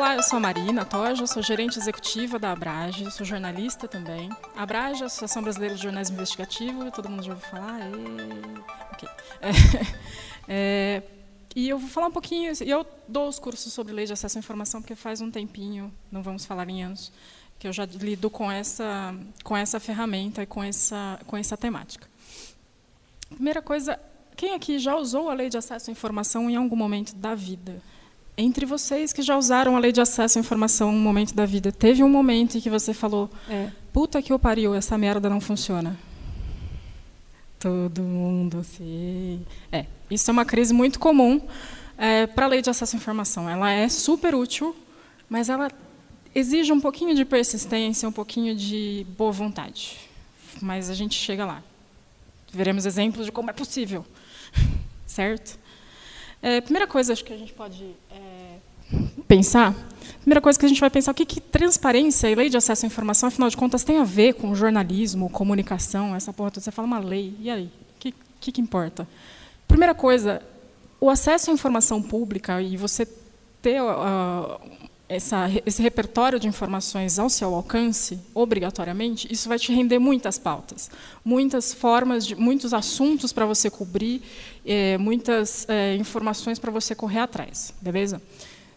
Olá, eu sou a Marina Toja, sou gerente executiva da Abrage, sou jornalista também. A Abrage é Associação Brasileira de Jornalismo Investigativo, todo mundo já ouviu falar? E... É, é, e eu vou falar um pouquinho, eu dou os cursos sobre lei de acesso à informação, porque faz um tempinho, não vamos falar em anos, que eu já lido com essa, com essa ferramenta e com essa, com essa temática. Primeira coisa, quem aqui já usou a lei de acesso à informação em algum momento da vida? Entre vocês que já usaram a lei de acesso à informação um momento da vida, teve um momento em que você falou: é, puta que eu pariu, essa merda não funciona? Todo mundo, sim. É, isso é uma crise muito comum é, para a lei de acesso à informação. Ela é super útil, mas ela exige um pouquinho de persistência, um pouquinho de boa vontade. Mas a gente chega lá. Veremos exemplos de como é possível, certo? É, primeira coisa, acho que a gente pode é, pensar. Primeira coisa que a gente vai pensar, o que, que transparência e lei de acesso à informação, afinal de contas, tem a ver com jornalismo, comunicação, essa porra toda. Você fala uma lei, e aí? O que, que, que importa? Primeira coisa, o acesso à informação pública e você ter uh, essa, esse repertório de informações ao seu alcance, obrigatoriamente, isso vai te render muitas pautas, muitas formas, de, muitos assuntos para você cobrir, é, muitas é, informações para você correr atrás, beleza?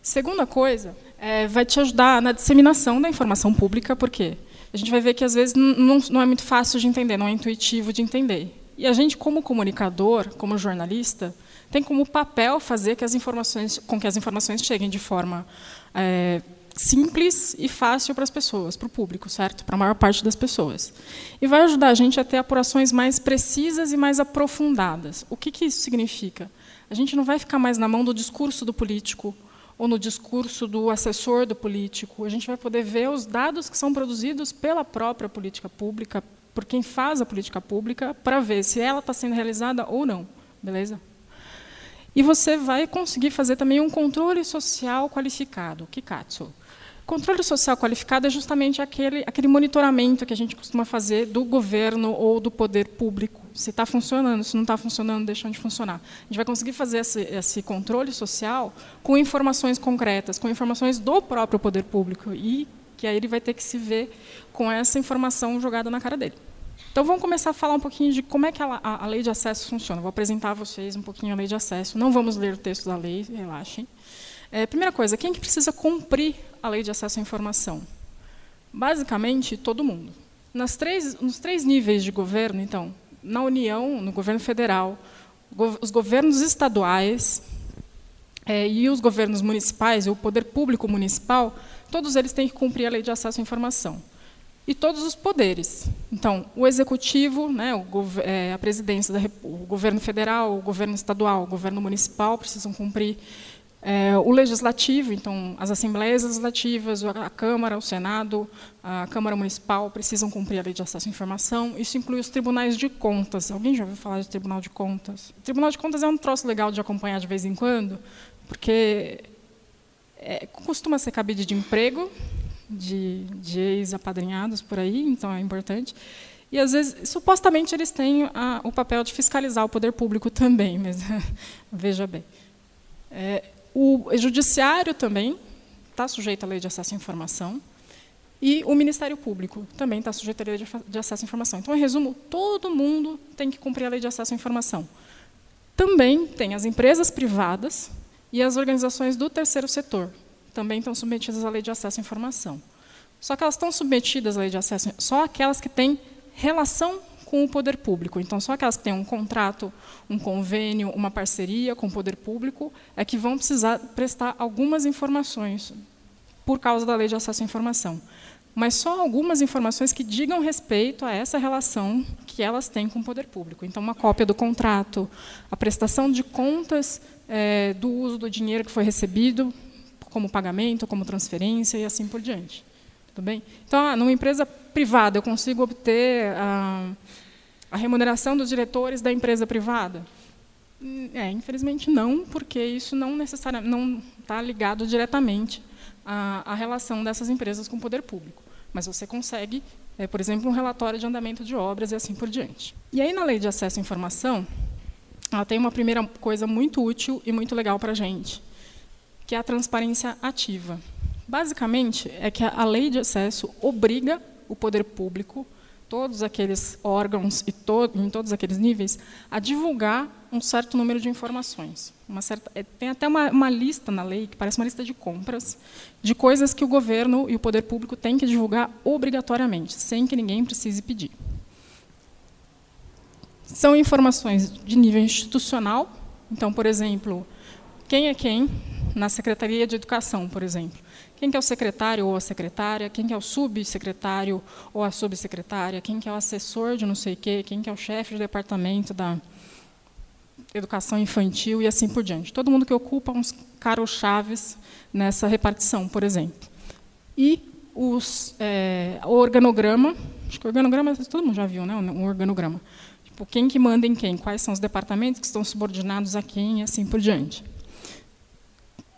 Segunda coisa, é, vai te ajudar na disseminação da informação pública, porque a gente vai ver que às vezes não, não é muito fácil de entender, não é intuitivo de entender. E a gente, como comunicador, como jornalista, tem como papel fazer que as informações, com que as informações cheguem de forma é, simples e fácil para as pessoas, para o público, certo? Para a maior parte das pessoas. E vai ajudar a gente a ter apurações mais precisas e mais aprofundadas. O que, que isso significa? A gente não vai ficar mais na mão do discurso do político ou no discurso do assessor do político. A gente vai poder ver os dados que são produzidos pela própria política pública, por quem faz a política pública, para ver se ela está sendo realizada ou não. Beleza? E você vai conseguir fazer também um controle social qualificado, Kikatsu. Controle social qualificado é justamente aquele, aquele monitoramento que a gente costuma fazer do governo ou do poder público. Se está funcionando, se não está funcionando, deixando de funcionar. A gente vai conseguir fazer esse, esse, controle social com informações concretas, com informações do próprio poder público, e que aí ele vai ter que se ver com essa informação jogada na cara dele. Então, vamos começar a falar um pouquinho de como é que a, a, a, lei de acesso funciona. Vou apresentar a vocês um pouquinho a lei de acesso. Não vamos ler o texto da lei, relaxem. É, primeira coisa, quem que precisa cumprir a lei de acesso à informação? Basicamente, todo mundo. Nas três, nos três níveis de governo, então, na União, no governo federal, os governos estaduais é, e os governos municipais, o poder público municipal, todos eles têm que cumprir a lei de acesso à informação e todos os poderes. Então, o executivo, né, o, é, a presidência, o governo federal, o governo estadual, o governo municipal precisam cumprir. É, o legislativo, então, as assembleias legislativas, a Câmara, o Senado, a Câmara Municipal precisam cumprir a lei de acesso à informação. Isso inclui os tribunais de contas. Alguém já ouviu falar de Tribunal de Contas? O Tribunal de Contas é um troço legal de acompanhar de vez em quando, porque é, costuma ser cabide de emprego, de, de ex-apadrinhados por aí, então é importante. E, às vezes, supostamente, eles têm a, o papel de fiscalizar o poder público também, mas veja bem. É, o judiciário também está sujeito à lei de acesso à informação, e o Ministério Público também está sujeito à lei de acesso à informação. Então, em resumo, todo mundo tem que cumprir a lei de acesso à informação. Também tem as empresas privadas e as organizações do terceiro setor, também estão submetidas à lei de acesso à informação. Só que elas estão submetidas à lei de acesso, só aquelas que têm relação com o poder público. Então, só aquelas que têm um contrato, um convênio, uma parceria com o poder público é que vão precisar prestar algumas informações por causa da lei de acesso à informação. Mas só algumas informações que digam respeito a essa relação que elas têm com o poder público. Então, uma cópia do contrato, a prestação de contas é, do uso do dinheiro que foi recebido como pagamento, como transferência e assim por diante. Tudo bem? Então, ah, numa empresa privada, eu consigo obter a, a remuneração dos diretores da empresa privada? Hum, é, infelizmente não, porque isso não necessariamente não está ligado diretamente à, à, relação dessas empresas com o poder público. Mas você consegue, é, por exemplo, um relatório de andamento de obras e assim por diante. E aí, na lei de acesso à informação, ela tem uma primeira coisa muito útil e muito legal para a gente, que é a transparência ativa. Basicamente, é que a lei de acesso obriga o poder público, todos aqueles órgãos e to em todos aqueles níveis, a divulgar um certo número de informações. Certa, é, tem até uma, uma, lista na lei, que parece uma lista de compras, de coisas que o governo e o poder público têm que divulgar obrigatoriamente, sem que ninguém precise pedir. São informações de nível institucional. Então, por exemplo, quem é quem na Secretaria de Educação, por exemplo. Quem que é o secretário ou a secretária, quem que é o subsecretário ou a subsecretária, quem que é o assessor de não sei o quê, quem que é o chefe de departamento da educação infantil e assim por diante. Todo mundo que ocupa uns caros chaves nessa repartição, por exemplo. E os, é, o organograma, acho que o organograma todo mundo já viu, né? Um organograma. Tipo, quem que manda em quem, quais são os departamentos que estão subordinados a quem e assim por diante.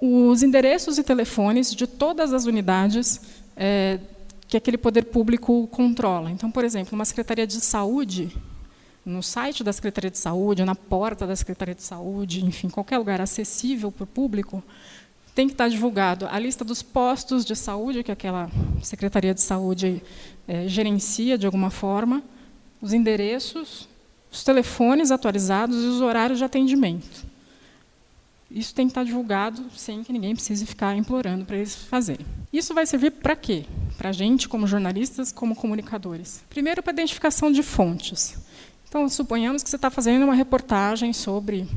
Os endereços e telefones de todas as unidades é, que aquele poder público controla. Então, por exemplo, uma secretaria de saúde no site da Secretaria de Saúde, na porta da Secretaria de Saúde, enfim, qualquer lugar acessível para o público, tem que estar divulgado a lista dos postos de saúde que aquela Secretaria de Saúde é, gerencia de alguma forma, os endereços, os telefones atualizados e os horários de atendimento. Isso tem que estar divulgado sem que ninguém precise ficar implorando para eles fazerem. Isso vai servir para quê? Para a gente, como jornalistas, como comunicadores. Primeiro, para identificação de fontes. Então, suponhamos que você está fazendo uma reportagem sobre,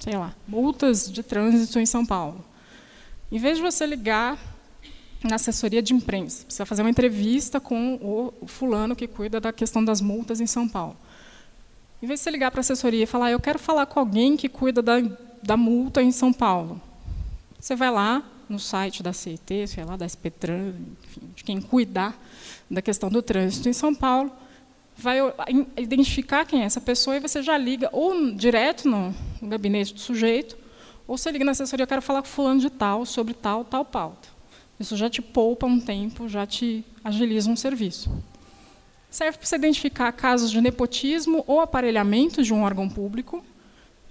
sei lá, multas de trânsito em São Paulo. Em vez de você ligar na assessoria de imprensa, precisa fazer uma entrevista com o fulano que cuida da questão das multas em São Paulo. Em vez de você ligar para a assessoria e falar, eu quero falar com alguém que cuida da, da multa em São Paulo, você vai lá no site da CET, sei lá, da SPTran, enfim, de quem cuidar da questão do trânsito em São Paulo, vai identificar quem é essa pessoa e você já liga ou direto no, gabinete do sujeito, ou você liga na assessoria, eu quero falar com fulano de tal sobre tal, tal pauta. Isso já te poupa um tempo, já te agiliza um serviço. Serve para você identificar casos de nepotismo ou aparelhamento de um órgão público.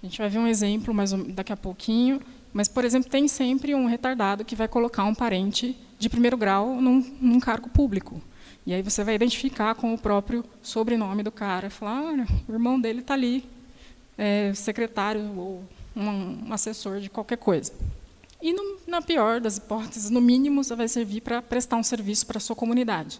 A gente vai ver um exemplo mais daqui a pouquinho. Mas, por exemplo, tem sempre um retardado que vai colocar um parente de primeiro grau num, num cargo público. E aí você vai identificar com o próprio sobrenome do cara, falar, olha, o irmão dele está ali, é, secretário ou um, um, assessor de qualquer coisa. E, no, na pior das hipóteses, no mínimo, você vai servir para prestar um serviço para a sua comunidade.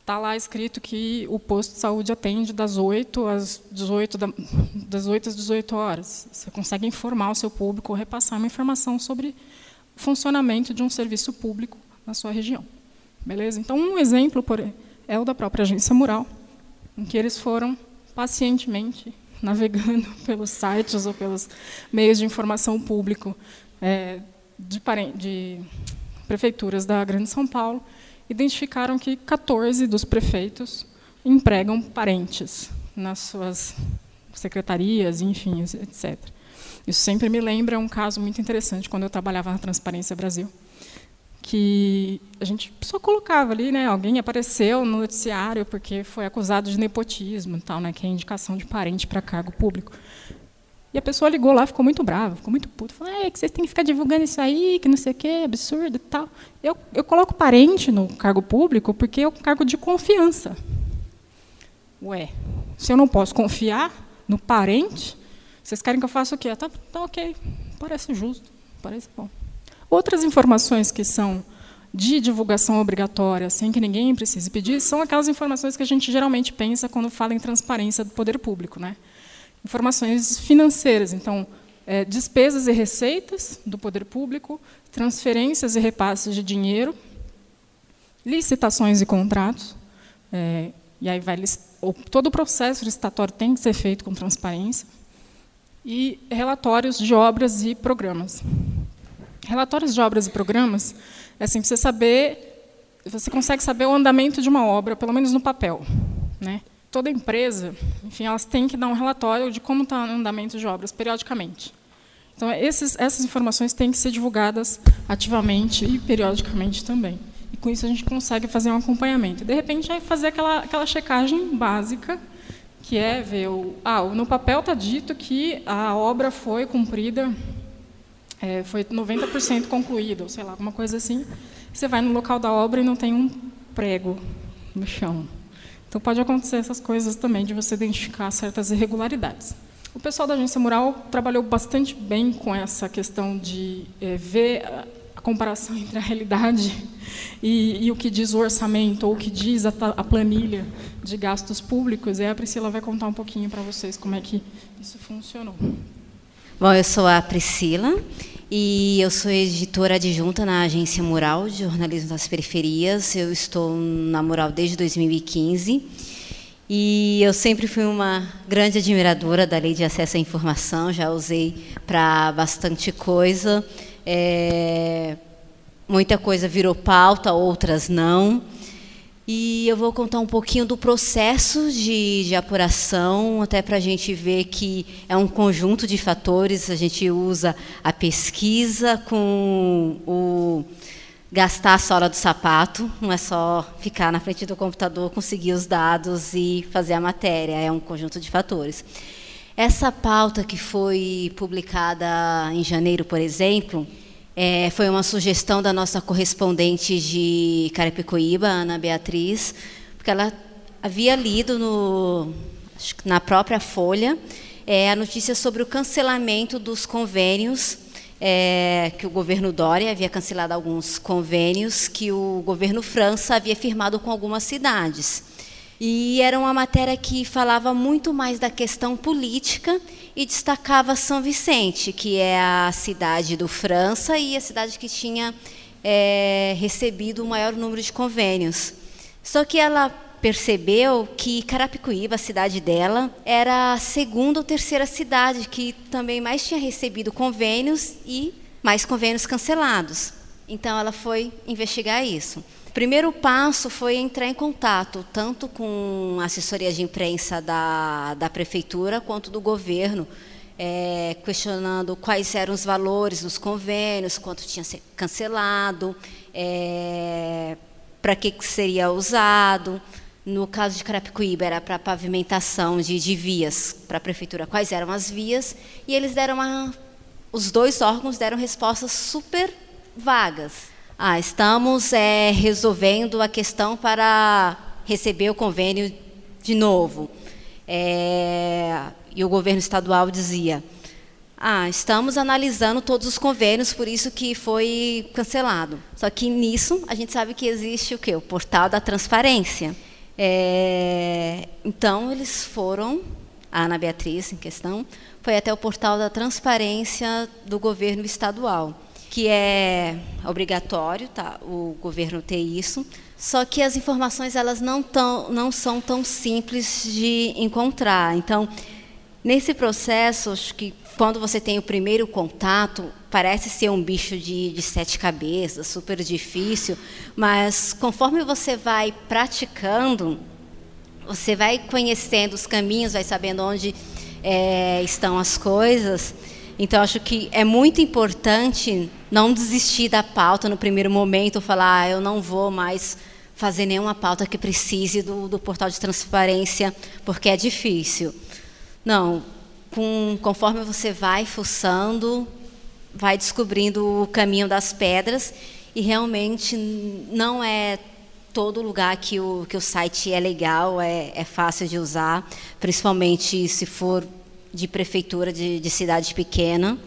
Está lá escrito que o posto de saúde atende das 8 às 18, da, das 8 às 18 horas. Você consegue informar o seu público, repassar uma informação sobre o funcionamento de um serviço público na sua região. Beleza? Então, um exemplo por, é o da própria agência Mural, em que eles foram pacientemente navegando pelos sites ou pelos meios de informação público é, de, de prefeituras da Grande São Paulo, identificaram que 14 dos prefeitos empregam parentes nas suas secretarias, enfim, etc. Isso sempre me lembra um caso muito interessante quando eu trabalhava na Transparência Brasil que a gente só colocava ali, né? Alguém apareceu no noticiário porque foi acusado de nepotismo, tal, né? Que é indicação de parente para cargo público. E a pessoa ligou lá, ficou muito brava, ficou muito puta, falou: "É que vocês têm que ficar divulgando isso aí, que não sei o quê, absurdo, e tal". Eu eu coloco parente no cargo público porque é um cargo de confiança. Ué, se eu não posso confiar no parente, vocês querem que eu faça o quê? Tá, tá ok, parece justo, parece bom. Outras informações que são de divulgação obrigatória, sem que ninguém precise pedir, são aquelas informações que a gente geralmente pensa quando fala em transparência do poder público. Né? Informações financeiras, então, é, despesas e receitas do poder público, transferências e repasses de dinheiro, licitações e contratos, é, e aí vai todo o processo licitatório tem que ser feito com transparência, e relatórios de obras e programas. Relatórios de obras e programas, é assim, você saber, você consegue saber o andamento de uma obra, pelo menos no papel, né? Toda empresa, enfim, elas têm que dar um relatório de como está o andamento de obras periodicamente. Então, esses, essas informações têm que ser divulgadas ativamente e periodicamente também. E com isso a gente consegue fazer um acompanhamento. De repente, vai fazer aquela, aquela checagem básica, que é ver o, ah, no papel está dito que a obra foi cumprida é, foi 90% concluído, ou sei lá, alguma coisa assim. Você vai no local da obra e não tem um prego no chão. Então pode acontecer essas coisas também de você identificar certas irregularidades. O pessoal da agência Mural trabalhou bastante bem com essa questão de é, ver a comparação entre a realidade e, e, o que diz o orçamento ou o que diz a, a, planilha de gastos públicos. E a Priscila vai contar um pouquinho para vocês como é que isso funcionou. Bom, eu sou a Priscila e eu sou editora adjunta na agência Mural de Jornalismo das Periferias. Eu estou na Mural desde 2015 e eu sempre fui uma grande admiradora da Lei de Acesso à Informação. Já usei para bastante coisa. É, muita coisa virou pauta, outras não. E eu vou contar um pouquinho do processo de, de apuração, até para a gente ver que é um conjunto de fatores. A gente usa a pesquisa com o gastar a sola do sapato, não é só ficar na frente do computador, conseguir os dados e fazer a matéria, é um conjunto de fatores. Essa pauta que foi publicada em janeiro, por exemplo, é, foi uma sugestão da nossa correspondente de Carapicuíba, Ana Beatriz, porque ela havia lido no, na própria Folha é, a notícia sobre o cancelamento dos convênios é, que o governo Dória havia cancelado alguns convênios que o governo França havia firmado com algumas cidades. E era uma matéria que falava muito mais da questão política e destacava São Vicente, que é a cidade do França e a cidade que tinha é, recebido o maior número de convênios. Só que ela percebeu que Carapicuíba, a cidade dela, era a segunda ou terceira cidade que também mais tinha recebido convênios e mais convênios cancelados. Então ela foi investigar isso. O primeiro passo foi entrar em contato tanto com a assessoria de imprensa da, da prefeitura quanto do governo, é, questionando quais eram os valores dos convênios, quanto tinha sido cancelado, é, para que, que seria usado. No caso de Carapicuíba, era para pavimentação de, de vias para a prefeitura, quais eram as vias, e eles deram uma. Os dois órgãos deram respostas super vagas. Ah, estamos é, resolvendo a questão para receber o convênio de novo. É, e o governo estadual dizia: ah, estamos analisando todos os convênios, por isso que foi cancelado. Só que nisso a gente sabe que existe o quê? O portal da transparência. É, então eles foram, a Ana Beatriz em questão, foi até o portal da transparência do governo estadual que é obrigatório, tá, o governo ter isso. Só que as informações elas não, tão, não são tão simples de encontrar. Então, nesse processo, acho que quando você tem o primeiro contato, parece ser um bicho de, de sete cabeças, super difícil, mas conforme você vai praticando, você vai conhecendo os caminhos, vai sabendo onde é, estão as coisas. Então, acho que é muito importante não desistir da pauta no primeiro momento, falar, ah, eu não vou mais fazer nenhuma pauta que precise do, do portal de transparência, porque é difícil. Não, com, conforme você vai fuçando, vai descobrindo o caminho das pedras, e realmente não é todo lugar que o, que o site é legal, é, é fácil de usar, principalmente se for de prefeitura de, de cidade pequena.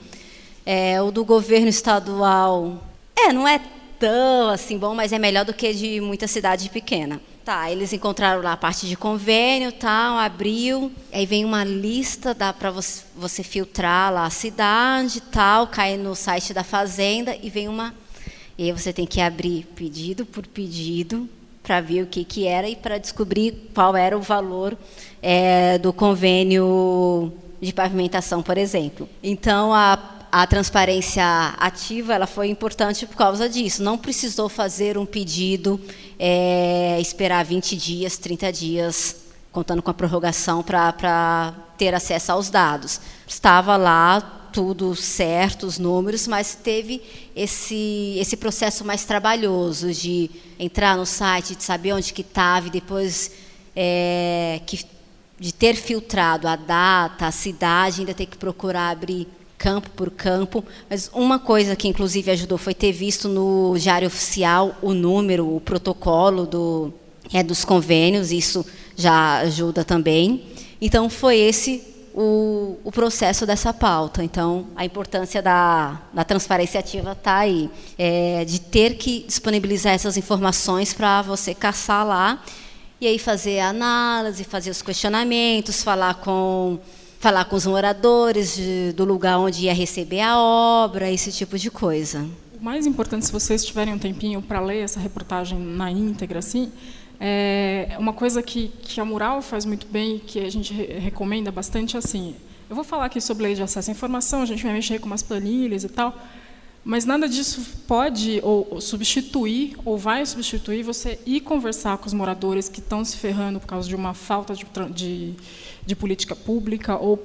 É, o do governo estadual, é, não é tão assim bom, mas é melhor do que de muita cidade pequena. Tá, eles encontraram lá a parte de convênio, tal, abriu, aí vem uma lista, dá para você, você filtrar lá a cidade, tal, cai no site da fazenda e vem uma e aí você tem que abrir pedido por pedido para ver o que que era e para descobrir qual era o valor é, do convênio de pavimentação, por exemplo. Então, a, a transparência ativa ela foi importante por causa disso. Não precisou fazer um pedido, é, esperar 20 dias, 30 dias, contando com a prorrogação para ter acesso aos dados. Estava lá tudo certo, os números, mas teve esse, esse processo mais trabalhoso de entrar no site, de saber onde que estava e depois é, que de ter filtrado a data, a cidade, ainda ter que procurar abrir campo por campo. Mas uma coisa que, inclusive, ajudou foi ter visto no Diário Oficial o número, o protocolo do, é, dos convênios, isso já ajuda também. Então, foi esse o, o, processo dessa pauta. Então, a importância da, da transparência ativa está aí, é, de ter que disponibilizar essas informações para você caçar lá e aí fazer a análise, fazer os questionamentos, falar com falar com os moradores de, do lugar onde ia receber a obra, esse tipo de coisa. O mais importante, se vocês tiverem um tempinho para ler essa reportagem na íntegra, assim, é uma coisa que, que a Mural faz muito bem, que a gente re recomenda bastante, assim. Eu vou falar aqui sobre lei de acesso à informação, a gente vai mexer com umas planilhas e tal, mas nada disso pode ou, substituir ou vai substituir você ir conversar com os moradores que estão se ferrando por causa de uma falta de, de, de política pública ou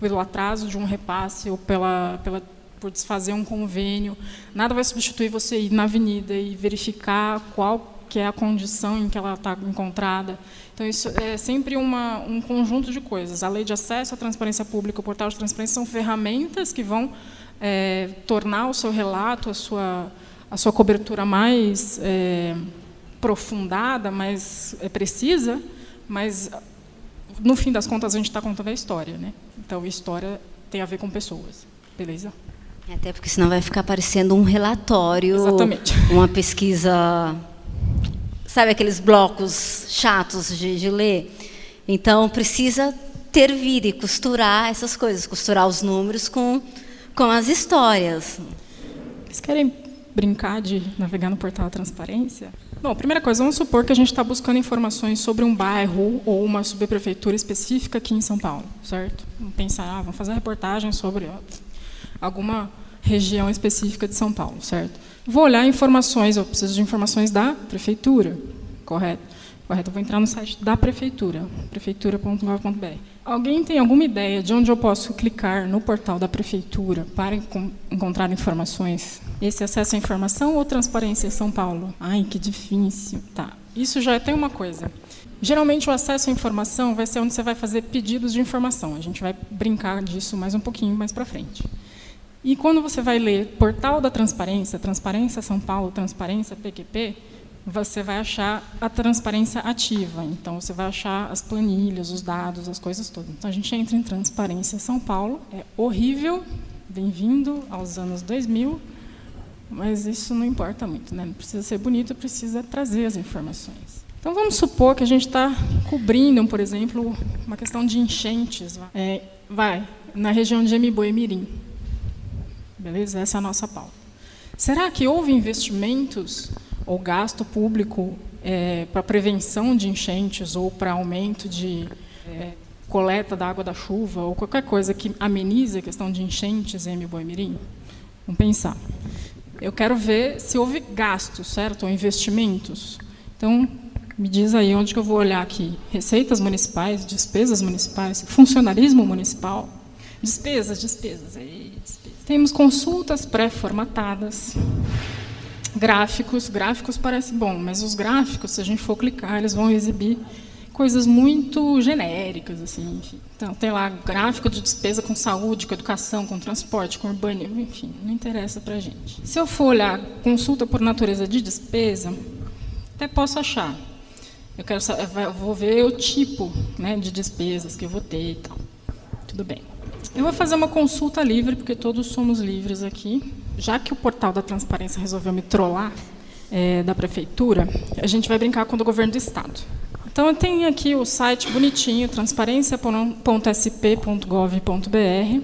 pelo atraso de um repasse ou pela, pela por desfazer um convênio. Nada vai substituir você ir na avenida e verificar qual que é a condição em que ela está encontrada. Então, isso é sempre uma, um conjunto de coisas. A lei de acesso à transparência pública, o portal de transparência, são ferramentas que vão é, tornar o seu relato, a sua, a sua cobertura mais é, aprofundada, mais é, precisa, mas, no fim das contas, a gente está contando a história. Né? Então, história tem a ver com pessoas. Beleza? Até porque senão vai ficar parecendo um relatório, Exatamente. uma pesquisa, sabe aqueles blocos chatos de, de ler. Então precisa ter vida e costurar essas coisas, costurar os números com com as histórias. Vocês querem brincar de navegar no portal da transparência? Bom, primeira coisa, vamos supor que a gente está buscando informações sobre um bairro ou uma subprefeitura específica aqui em São Paulo, certo? Vamos pensar, ah, vamos fazer reportagem sobre alguma região específica de São Paulo, certo? Vou olhar informações, eu preciso de informações da prefeitura, correto? Correto, eu vou entrar no site da prefeitura, prefeitura.gov.br. Alguém tem alguma ideia de onde eu posso clicar no portal da prefeitura para encontrar informações? Esse acesso à informação ou transparência São Paulo? Ai, que difícil. Tá. Isso já tem uma coisa. Geralmente o acesso à informação vai ser onde você vai fazer pedidos de informação. A gente vai brincar disso mais um pouquinho mais para frente. E quando você vai ler Portal da Transparência, Transparência São Paulo, Transparência PQP, você vai achar a transparência ativa. Então, você vai achar as planilhas, os dados, as coisas todas. Então, a gente entra em Transparência São Paulo. É horrível. Bem-vindo aos anos 2000. Mas isso não importa muito. Né? Não precisa ser bonito, precisa trazer as informações. Então, vamos supor que a gente está cobrindo, por exemplo, uma questão de enchentes. É, vai, na região de Emiboemirim. Beleza? Essa é a nossa pauta. Será que houve investimentos ou gasto público é, para prevenção de enchentes ou para aumento de é, coleta da água da chuva ou qualquer coisa que amenize a questão de enchentes em Boimirim? Vamos pensar. Eu quero ver se houve gastos, certo? Ou investimentos. Então, me diz aí onde que eu vou olhar aqui. Receitas municipais, despesas municipais, funcionarismo municipal. Despesas, despesas. despesas. Temos consultas pré-formatadas, Gráficos, gráficos parece bom, mas os gráficos, se a gente for clicar, eles vão exibir coisas muito genéricas, assim. Enfim. Então, tem lá gráfico de despesa com saúde, com educação, com transporte, com urbanismo, enfim, não interessa para a gente. Se eu for olhar consulta por natureza de despesa, até posso achar. Eu quero vou ver o tipo né, de despesas que eu vou ter e tal. Tudo bem. Eu vou fazer uma consulta livre, porque todos somos livres aqui já que o portal da transparência resolveu me trollar é, da prefeitura, a gente vai brincar com o do governo do estado. Então, eu tenho aqui o site bonitinho, transparência.sp.gov.br,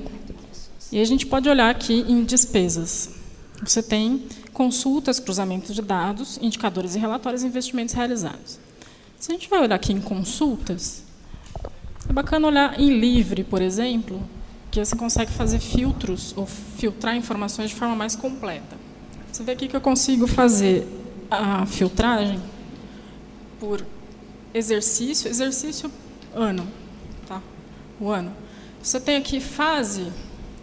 e a gente pode olhar aqui em despesas. Você tem consultas, cruzamentos de dados, indicadores e relatórios e investimentos realizados. Se a gente vai olhar aqui em consultas, é bacana olhar em livre, por exemplo, que você consegue fazer filtros ou filtrar informações de forma mais completa. Você vê aqui que eu consigo fazer a filtragem por exercício, exercício ano, tá? O ano. Você tem aqui fase,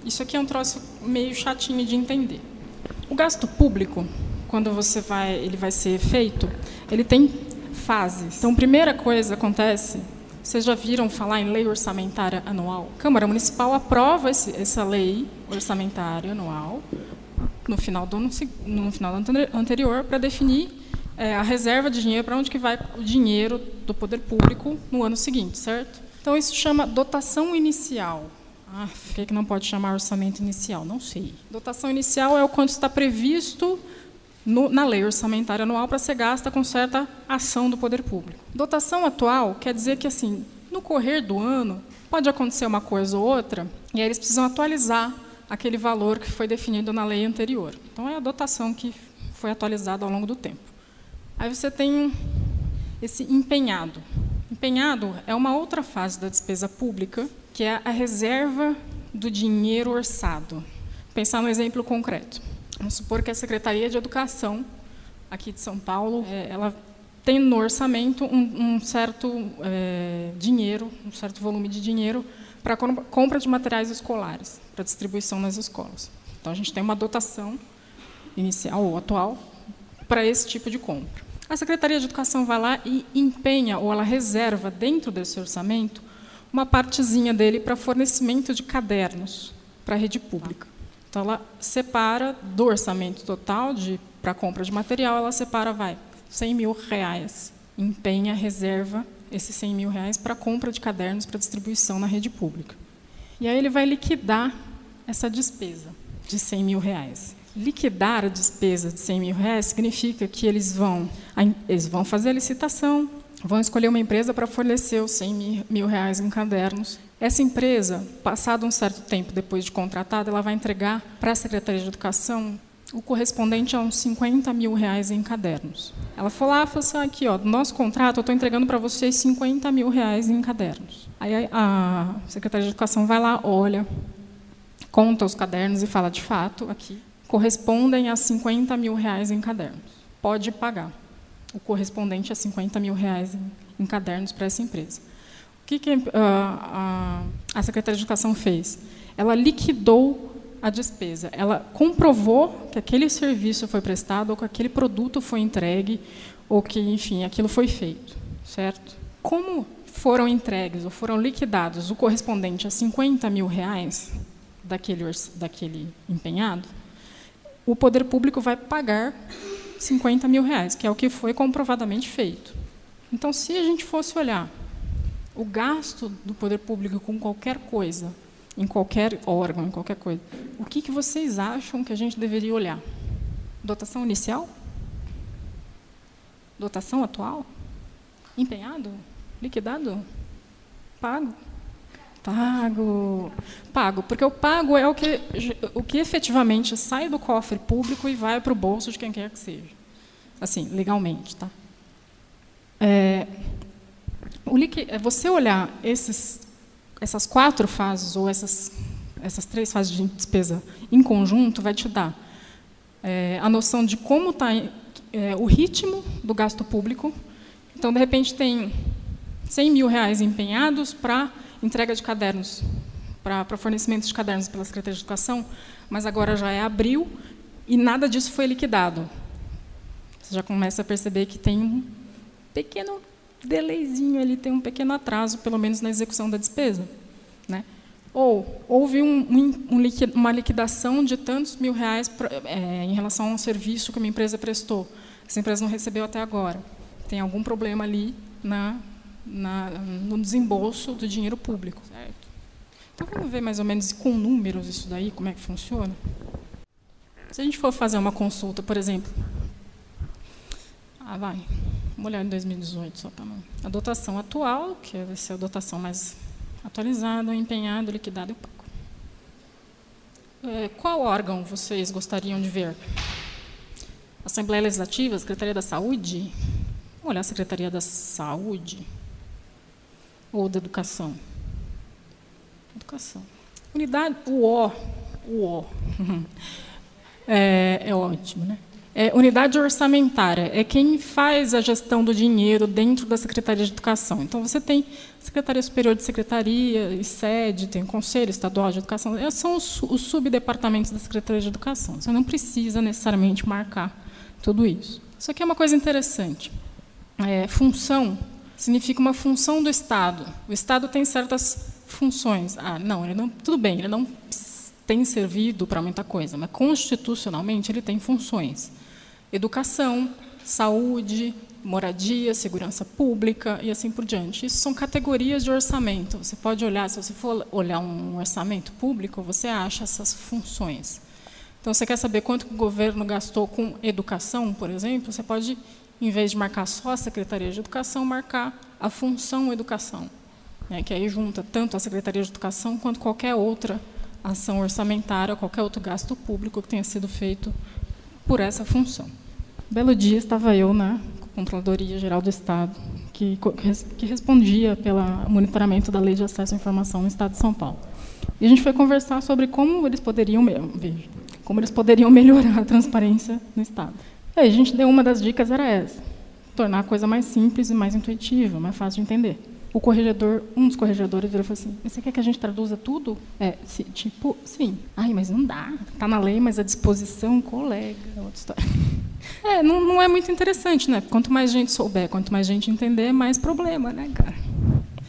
isso aqui é um troço meio chatinho de entender. O gasto público, quando você vai, ele vai ser feito, ele tem fases. Então, primeira coisa acontece Vocês já viram falar em lei orçamentária anual? A Câmara Municipal aprova esse, essa lei orçamentária anual no final do ano, no final do anterior para definir é, a reserva de dinheiro, para onde que vai o dinheiro do poder público no ano seguinte, certo? Então, isso chama dotação inicial. Ah, por que, que não pode chamar orçamento inicial? Não sei. Dotação inicial é o quanto está previsto no, na lei orçamentária anual para ser gasta com certa ação do poder público. Dotação atual quer dizer que, assim, no correr do ano, pode acontecer uma coisa ou outra, e aí eles precisam atualizar aquele valor que foi definido na lei anterior. Então, é a dotação que foi atualizada ao longo do tempo. Aí você tem esse empenhado. Empenhado é uma outra fase da despesa pública, que é a reserva do dinheiro orçado. Pensar no exemplo concreto. Vamos supor que a Secretaria de Educação, aqui de São Paulo, é, ela tem no orçamento um, um certo é, dinheiro, um certo volume de dinheiro para compra de materiais escolares, para distribuição nas escolas. Então, a gente tem uma dotação inicial ou atual para esse tipo de compra. A Secretaria de Educação vai lá e empenha, ou ela reserva dentro desse orçamento, uma partezinha dele para fornecimento de cadernos para a rede pública. Então, ela separa do orçamento total para compra de material, ela separa, vai, 100 mil reais, empenha, reserva esses 100 mil reais para compra de cadernos para distribuição na rede pública. E aí ele vai liquidar essa despesa de 100 mil reais. Liquidar a despesa de 100 mil reais significa que eles vão, eles vão fazer a licitação, vão escolher uma empresa para fornecer os 100 mil reais em cadernos. Essa empresa, passado um certo tempo depois de contratada, ela vai entregar para a Secretaria de Educação o correspondente a uns 50 mil reais em cadernos. Ela falou lá, falou assim, aqui, ó, nosso contrato, eu estou entregando para vocês 50 mil reais em cadernos. Aí a Secretaria de Educação vai lá, olha, conta os cadernos e fala, de fato, aqui, correspondem a 50 mil reais em cadernos. Pode pagar o correspondente a 50 mil reais em, em cadernos para essa empresa. O que, que a, a Secretaria de Educação fez? Ela liquidou a despesa. Ela comprovou que aquele serviço foi prestado, ou que aquele produto foi entregue, ou que, enfim, aquilo foi feito, certo? Como foram entregues ou foram liquidados o correspondente a 50 mil reais daquele, daquele empenhado, o poder público vai pagar 50 mil reais, que é o que foi comprovadamente feito. Então, se a gente fosse olhar o gasto do poder público com qualquer coisa em qualquer órgão, em qualquer coisa. O que, que vocês acham que a gente deveria olhar? Dotação inicial? Dotação atual? Empenhado? Liquidado? Pago? Pago. Pago, porque o pago é o que, o que efetivamente sai do cofre público e vai para o bolso de quem quer que seja. Assim, legalmente. Tá? É, você olhar esses essas quatro fases, ou essas, essas três fases de despesa em conjunto, vai te dar é, a noção de como está é, o ritmo do gasto público. Então, de repente, tem 100 mil reais empenhados para entrega de cadernos, para fornecimento de cadernos pela Secretaria de Educação, mas agora já é abril e nada disso foi liquidado. Você já começa a perceber que tem um pequeno delayzinho ali, tem um pequeno atraso, pelo menos na execução da despesa. Né? Ou houve um, um, uma liquidação de tantos mil reais pra, é, em relação a um serviço que uma empresa prestou. Essa empresa não recebeu até agora. Tem algum problema ali na, na, no desembolso do dinheiro público. Certo? Então, vamos ver mais ou menos com números isso daí, como é que funciona? Se a gente for fazer uma consulta, por exemplo, ah, vai, olhar em 2018 só para não. A dotação atual, que vai ser a dotação mais atualizada, empenhada, liquidada e pago. É, qual órgão vocês gostariam de ver? Assembleia Legislativa, Secretaria da Saúde? Vamos olhar a Secretaria da Saúde ou da Educação? Educação. Unidade, o O, o O. É, é ótimo, né? É, unidade orçamentária é quem faz a gestão do dinheiro dentro da Secretaria de Educação. Então, você tem Secretaria Superior de Secretaria e sede, tem Conselho Estadual de Educação, Esses são os, os subdepartamentos da Secretaria de Educação. Você não precisa necessariamente marcar tudo isso. Isso aqui é uma coisa interessante. É, função significa uma função do Estado. O Estado tem certas funções. Ah, não, ele não, tudo bem, ele não tem servido para muita coisa, mas constitucionalmente ele tem funções: educação, saúde, moradia, segurança pública e assim por diante. Isso são categorias de orçamento. Você pode olhar, se você for olhar um orçamento público, você acha essas funções. Então, você quer saber quanto o governo gastou com educação, por exemplo, você pode, em vez de marcar só a Secretaria de Educação, marcar a função educação, né, que aí junta tanto a Secretaria de Educação quanto qualquer outra ação orçamentária, qualquer outro gasto público que tenha sido feito por essa função. Belo dia estava eu na Controladoria Geral do Estado, que, que respondia pelo monitoramento da Lei de Acesso à Informação no Estado de São Paulo. E a gente foi conversar sobre como eles poderiam, como eles poderiam melhorar a transparência no Estado. E aí a gente deu uma das dicas era essa: tornar a coisa mais simples e mais intuitiva, mais fácil de entender. O corregedor, um dos corregedores, virou e falou assim: "Você quer que a gente traduza tudo?" É, se, tipo, sim. Ai, mas não dá. Está na lei, mas a disposição, colega, outra história. É, não, não é muito interessante, né? Quanto mais gente souber, quanto mais gente entender, mais problema, né, cara?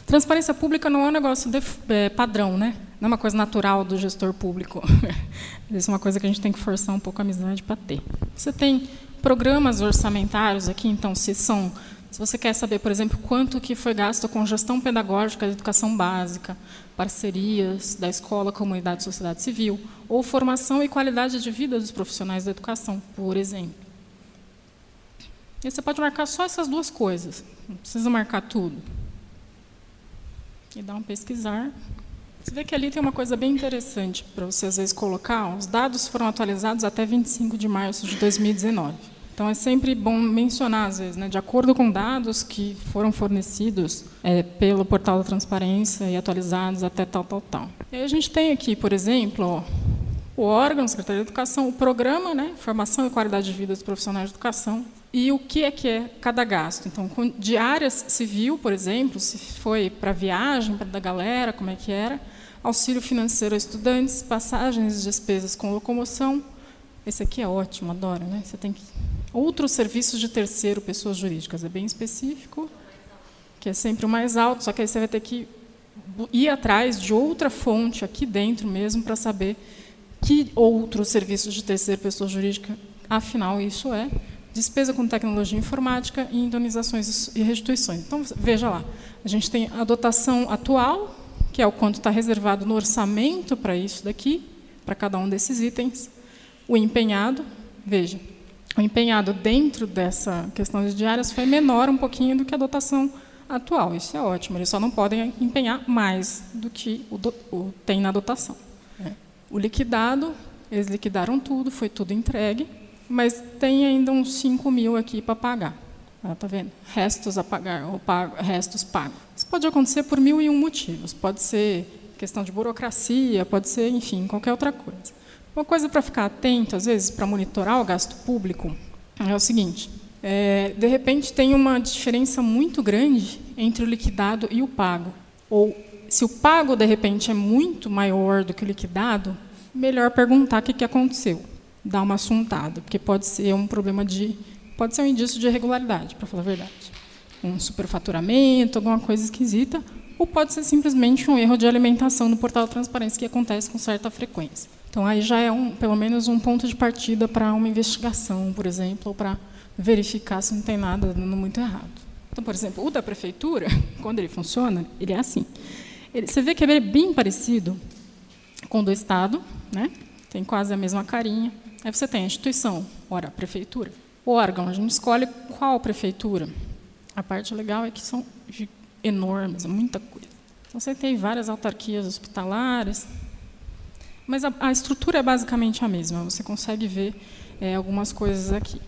Transparência pública não é um negócio de, é, padrão, né? Não é uma coisa natural do gestor público. Isso é uma coisa que a gente tem que forçar um pouco a amizade para ter. Você tem programas orçamentários aqui, então, se são se você quer saber, por exemplo, quanto que foi gasto com gestão pedagógica da educação básica, parcerias da escola, comunidade e sociedade civil, ou formação e qualidade de vida dos profissionais da educação, por exemplo. E você pode marcar só essas duas coisas, não precisa marcar tudo. E dar um pesquisar. Você vê que ali tem uma coisa bem interessante para você, às vezes, colocar. Os dados foram atualizados até 25 de março de 2019. Então, é sempre bom mencionar, às vezes, né, de acordo com dados que foram fornecidos é, pelo portal da transparência e atualizados até tal, tal, tal. E aí a gente tem aqui, por exemplo, o órgão, Secretaria de Educação, o programa, né, Formação e Qualidade de Vida dos Profissionais de Educação, e o que é que é cada gasto. Então, com diárias civil, por exemplo, se foi para viagem para da galera, como é que era, auxílio financeiro a estudantes, passagens e despesas com locomoção. Esse aqui é ótimo, adoro, né? Você tem que outros serviços de terceiro, pessoas jurídicas, é bem específico, que é sempre o mais alto, só que aí você vai ter que ir atrás de outra fonte aqui dentro mesmo para saber que outros serviços de terceira pessoa jurídica, afinal, isso é despesa com tecnologia informática e indenizações e restituições. Então, veja lá, a gente tem a dotação atual, que é o quanto está reservado no orçamento para isso daqui, para cada um desses itens. O empenhado, veja, o empenhado dentro dessa questão de diárias foi menor um pouquinho do que a dotação atual. Isso é ótimo, eles só não podem empenhar mais do que o, do, o tem na dotação. É. O liquidado, eles liquidaram tudo, foi tudo entregue, mas tem ainda uns 5 mil aqui para pagar. Está ah, vendo? Restos a pagar, ou pago, restos pagos. Isso pode acontecer por mil e um motivos. Pode ser questão de burocracia, pode ser, enfim, qualquer outra coisa. Uma coisa para ficar atento, às vezes, para monitorar o gasto público, é o seguinte: é, de repente tem uma diferença muito grande entre o liquidado e o pago. Ou se o pago, de repente, é muito maior do que o liquidado, melhor perguntar o que, que aconteceu dar uma assuntada, porque pode ser um problema de. pode ser um indício de irregularidade, para falar a verdade. Um superfaturamento, alguma coisa esquisita, ou pode ser simplesmente um erro de alimentação no portal transparência que acontece com certa frequência. Então, aí já é um, pelo menos um ponto de partida para uma investigação, por exemplo, ou para verificar se não tem nada dando muito errado. Então, por exemplo, o da prefeitura, quando ele funciona, ele é assim. Ele, você vê que é bem parecido com o do Estado, né? tem quase a mesma carinha, Aí você tem a instituição, ora, a prefeitura. O órgão, a gente escolhe qual prefeitura. A parte legal é que são enormes, muita coisa. Então, você tem várias autarquias hospitalares, mas a, a estrutura é basicamente a mesma. Você consegue ver é, algumas coisas aqui.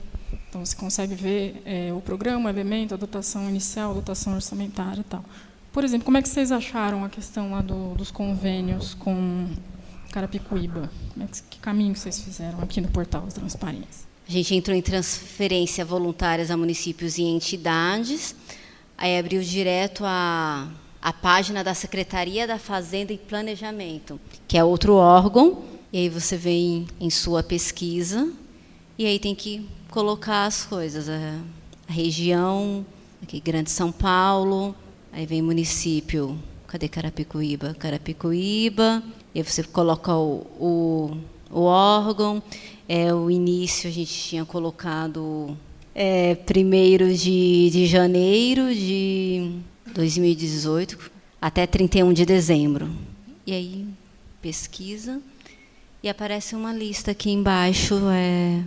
Então, você consegue ver é, o programa, o elemento, a dotação inicial, a dotação orçamentária e tal. Por exemplo, como é que vocês acharam a questão lá do, dos convênios com Carapicuíba? É que, que caminho vocês fizeram aqui no portal da transparência? A gente entrou em transferência voluntárias a municípios e entidades, aí abriu direto a, a página da Secretaria da Fazenda e Planejamento, que é outro órgão, e aí você vem em sua pesquisa, e aí tem que colocar as coisas, a, a região, aqui Grande São Paulo, aí vem município, cadê Carapicuíba? Carapicuíba, e aí você coloca o, o, o órgão, é, o início a gente tinha colocado é, primeiro de, de janeiro de 2018 até 31 de dezembro. E aí pesquisa e aparece uma lista aqui embaixo é,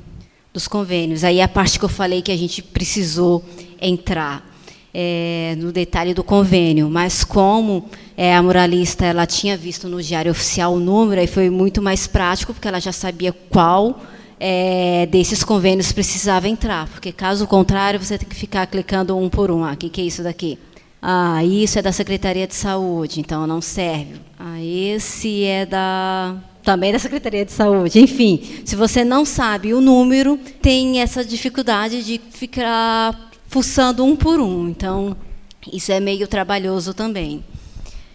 dos convênios. Aí a parte que eu falei que a gente precisou entrar é, no detalhe do convênio, mas como é, a muralista ela tinha visto no diário oficial o número, aí foi muito mais prático, porque ela já sabia qual é, desses convênios precisava entrar, porque caso contrário você tem que ficar clicando um por um. Ah, o que, que é isso daqui? Ah, isso é da Secretaria de Saúde, então não serve. Ah, esse é da também da Secretaria de Saúde. Enfim, se você não sabe o número, tem essa dificuldade de ficar fuçando um por um. Então, isso é meio trabalhoso também.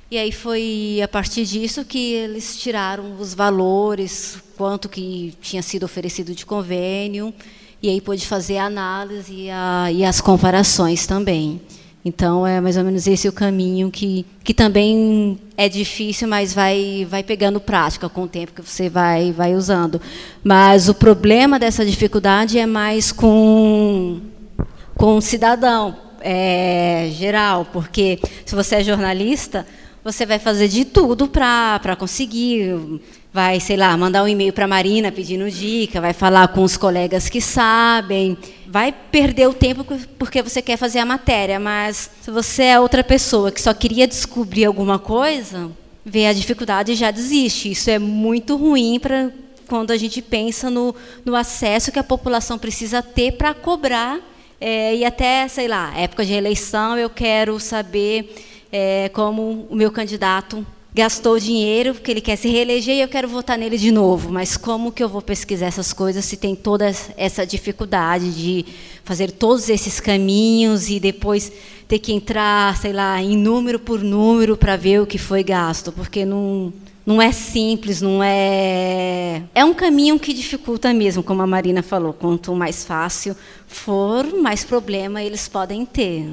E aí foi a partir disso que eles tiraram os valores, quanto que tinha sido oferecido de convênio, e aí pôde fazer a análise e, a, e as comparações também. Então, é mais ou menos esse o caminho que, que também é difícil, mas vai, vai pegando prática com o tempo que você vai, vai usando. Mas o problema dessa dificuldade é mais com, com o cidadão é, geral, porque se você é jornalista, você vai fazer de tudo para conseguir vai, sei lá, mandar um e-mail para a Marina pedindo dica, vai falar com os colegas que sabem, vai perder o tempo porque você quer fazer a matéria, mas se você é outra pessoa que só queria descobrir alguma coisa, vê a dificuldade e já desiste. Isso é muito ruim para quando a gente pensa no, no acesso que a população precisa ter para cobrar é, e até, sei lá, época de eleição, eu quero saber é, como o meu candidato gastou dinheiro porque ele quer se reeleger e eu quero votar nele de novo. Mas como que eu vou pesquisar essas coisas se tem toda essa dificuldade de fazer todos esses caminhos e depois ter que entrar, sei lá, em número por número para ver o que foi gasto, porque não não é simples, não é é um caminho que dificulta mesmo, como a Marina falou. Quanto mais fácil for, mais problema eles podem ter.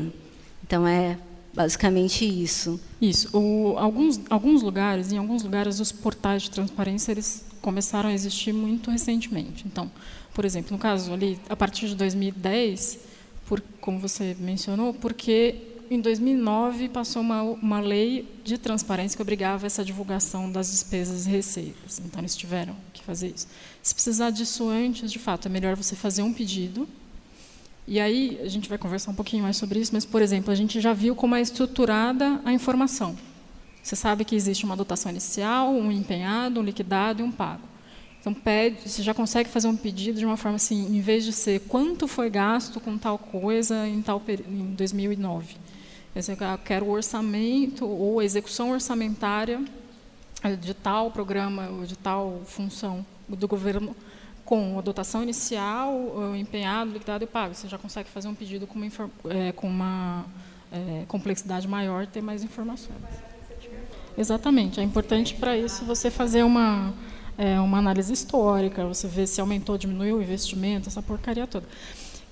Então é Basicamente isso. Isso. O, alguns, alguns lugares, em alguns lugares, os portais de transparência eles começaram a existir muito recentemente. Então, por exemplo, no caso ali, a partir de 2010, por, como você mencionou, porque em 2009 passou uma, uma lei de transparência que obrigava essa divulgação das despesas e receitas. Então, eles tiveram que fazer isso. Se precisar disso antes, de fato, é melhor você fazer um pedido e aí a gente vai conversar um pouquinho mais sobre isso, mas, por exemplo, a gente já viu como é estruturada a informação. Você sabe que existe uma dotação inicial, um empenhado, um liquidado e um pago. Então, pede, você já consegue fazer um pedido de uma forma assim, em vez de ser quanto foi gasto com tal coisa em, tal, em 2009. Eu quero o orçamento ou execução orçamentária de tal programa ou de tal função do governo com a dotação inicial, o empenhado, liquidado e pago. Você já consegue fazer um pedido com uma, é, com uma é, complexidade maior, ter mais informações. Exatamente. É importante para isso você fazer uma, é, uma análise histórica, você ver se aumentou, diminuiu o investimento, essa porcaria toda.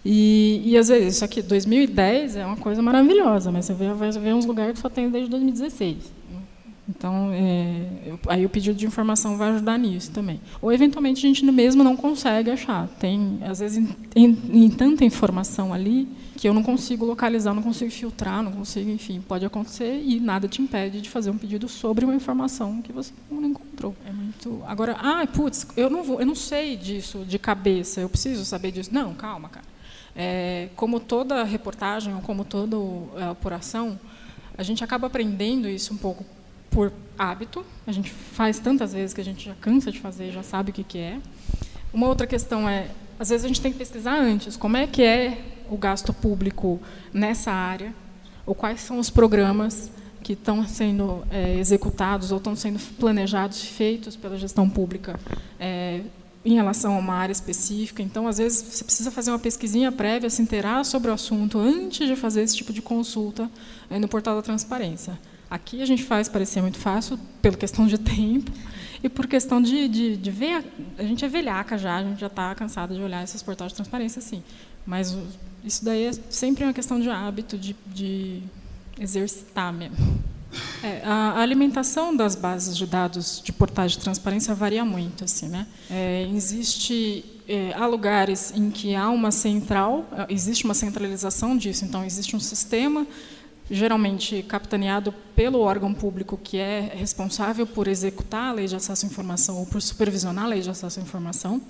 E, e às vezes, isso aqui, 2010 é uma coisa maravilhosa, mas você vê, vai ver uns lugares que só tem desde 2016. Então, é, eu, aí o pedido de informação vai ajudar nisso também. Ou, eventualmente, a gente mesmo não consegue achar. Tem, às vezes, em, em, em tanta informação ali que eu não consigo localizar, não consigo filtrar, não consigo, enfim, pode acontecer e nada te impede de fazer um pedido sobre uma informação que você não encontrou. É muito. Agora, ah, putz, eu não vou, eu não sei disso de cabeça, eu preciso saber disso. Não, calma, cara. É, como toda reportagem, ou como toda é, apuração, a gente acaba aprendendo isso um pouco por hábito, a gente faz tantas vezes que a gente já cansa de fazer, já sabe o que, que é. Uma outra questão é, às vezes a gente tem que pesquisar antes, como é que é o gasto público nessa área, ou quais são os programas que estão sendo é, executados ou estão sendo planejados, feitos pela gestão pública é, em relação a uma área específica. Então, às vezes, você precisa fazer uma pesquisinha prévia, se inteirar sobre o assunto antes de fazer esse tipo de consulta é, no portal da transparência. Aqui a gente faz parecer muito fácil, pela questão de tempo, e por questão de, de, de ver. A, a gente é velhaca já, a gente já está cansado de olhar esses portais de transparência assim. Mas isso daí é sempre uma questão de hábito, de, de exercitar mesmo. É, a alimentação das bases de dados de portais de transparência varia muito. Assim, né? É, existe é, há lugares em que há uma central, existe uma centralização disso. Então existe um sistema geralmente capitaneado pelo órgão público que é responsável por executar a lei de acesso à informação ou por supervisionar a lei de acesso à informação,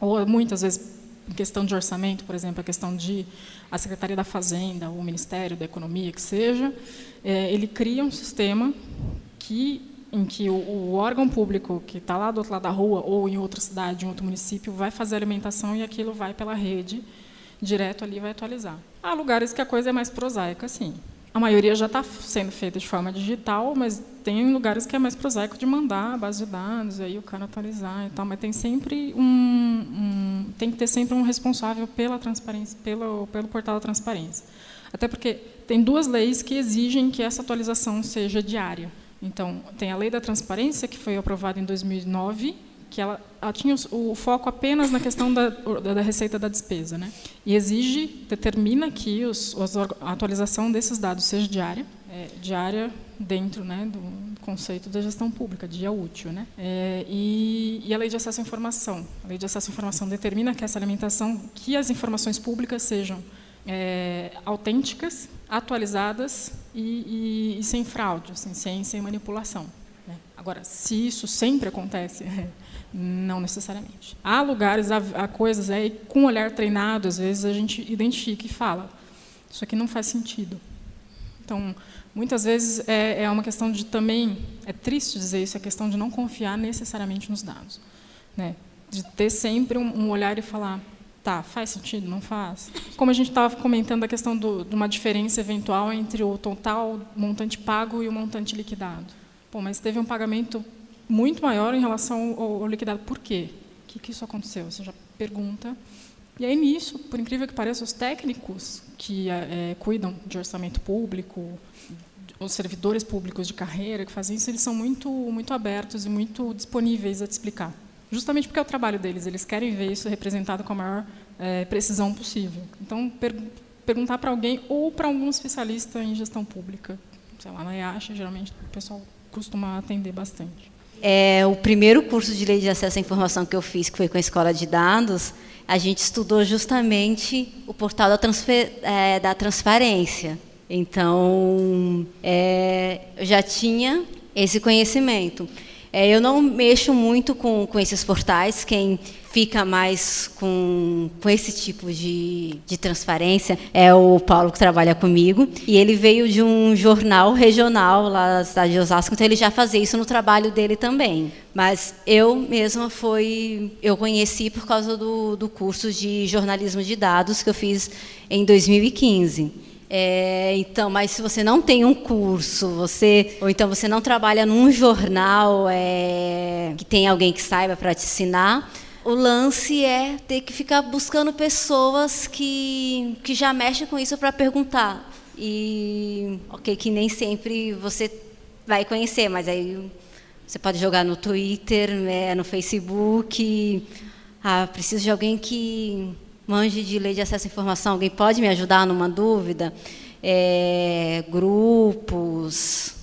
ou muitas vezes em questão de orçamento, por exemplo, a questão de a Secretaria da Fazenda ou o Ministério da Economia, que seja, é, ele cria um sistema que em que o, o órgão público que está lá do outro lado da rua ou em outra cidade, em outro município, vai fazer a alimentação e aquilo vai pela rede direto ali vai atualizar. Há lugares que a coisa é mais prosaica, sim. A maioria já está sendo feita de forma digital, mas tem lugares que é mais prosaico de mandar a base de dados, aí o cara atualizar e tal. Mas tem sempre um, um tem que ter sempre um responsável pela transparência, pelo, pelo portal da transparência. Até porque tem duas leis que exigem que essa atualização seja diária. Então, tem a Lei da Transparência, que foi aprovada em 2009, que ela, ela tinha o, o, foco apenas na questão da, da, receita da despesa, né? E exige, determina que os, a atualização desses dados seja diária, é, diária dentro, né, do conceito da gestão pública, dia útil, né? É, e, e, a lei de acesso à informação, a lei de acesso à informação determina que essa alimentação, que as informações públicas sejam é, autênticas, atualizadas e, e, e, sem fraude, assim, sem, sem manipulação. Né? Agora, se isso sempre acontece Não necessariamente. Há lugares, há, há coisas aí, com olhar treinado, às vezes a gente identifica e fala: isso aqui não faz sentido. Então, muitas vezes é, é uma questão de também, é triste dizer isso, é questão de não confiar necessariamente nos dados. Né? De ter sempre um, um olhar e falar: tá, faz sentido, não faz? Como a gente estava comentando a questão do, de uma diferença eventual entre o total montante pago e o montante liquidado. Pô, mas teve um pagamento muito maior em relação ao, liquidado. Por quê? O que, que isso aconteceu? Você já pergunta. E aí, nisso, por incrível que pareça, os técnicos que é, cuidam de orçamento público, os servidores públicos de carreira que fazem isso, eles são muito, muito abertos e muito disponíveis a te explicar. Justamente porque é o trabalho deles, eles querem ver isso representado com a maior é, precisão possível. Então, per perguntar para alguém ou para algum especialista em gestão pública, sei lá, na IACHA, geralmente o pessoal costuma atender bastante. É, o primeiro curso de lei de acesso à informação que eu fiz, que foi com a Escola de Dados, a gente estudou justamente o portal da, é, da transparência. Então, é, eu já tinha esse conhecimento. É, eu não mexo muito com, com esses portais. Quem fica mais com, com esse tipo de, de transparência é o Paulo que trabalha comigo. E ele veio de um jornal regional lá da cidade de Osasco, então ele já fazia isso no trabalho dele também. Mas eu mesma foi, eu conheci por causa do, do curso de jornalismo de dados que eu fiz em 2015. É, então, mas se você não tem um curso, você ou então você não trabalha num jornal é, que tem alguém que saiba para te ensinar, o lance é ter que ficar buscando pessoas que, que já mexem com isso para perguntar. E, ok, que nem sempre você vai conhecer, mas aí você pode jogar no Twitter, né, no Facebook. Ah, preciso de alguém que manje de lei de acesso à informação, alguém pode me ajudar numa dúvida? É, grupos.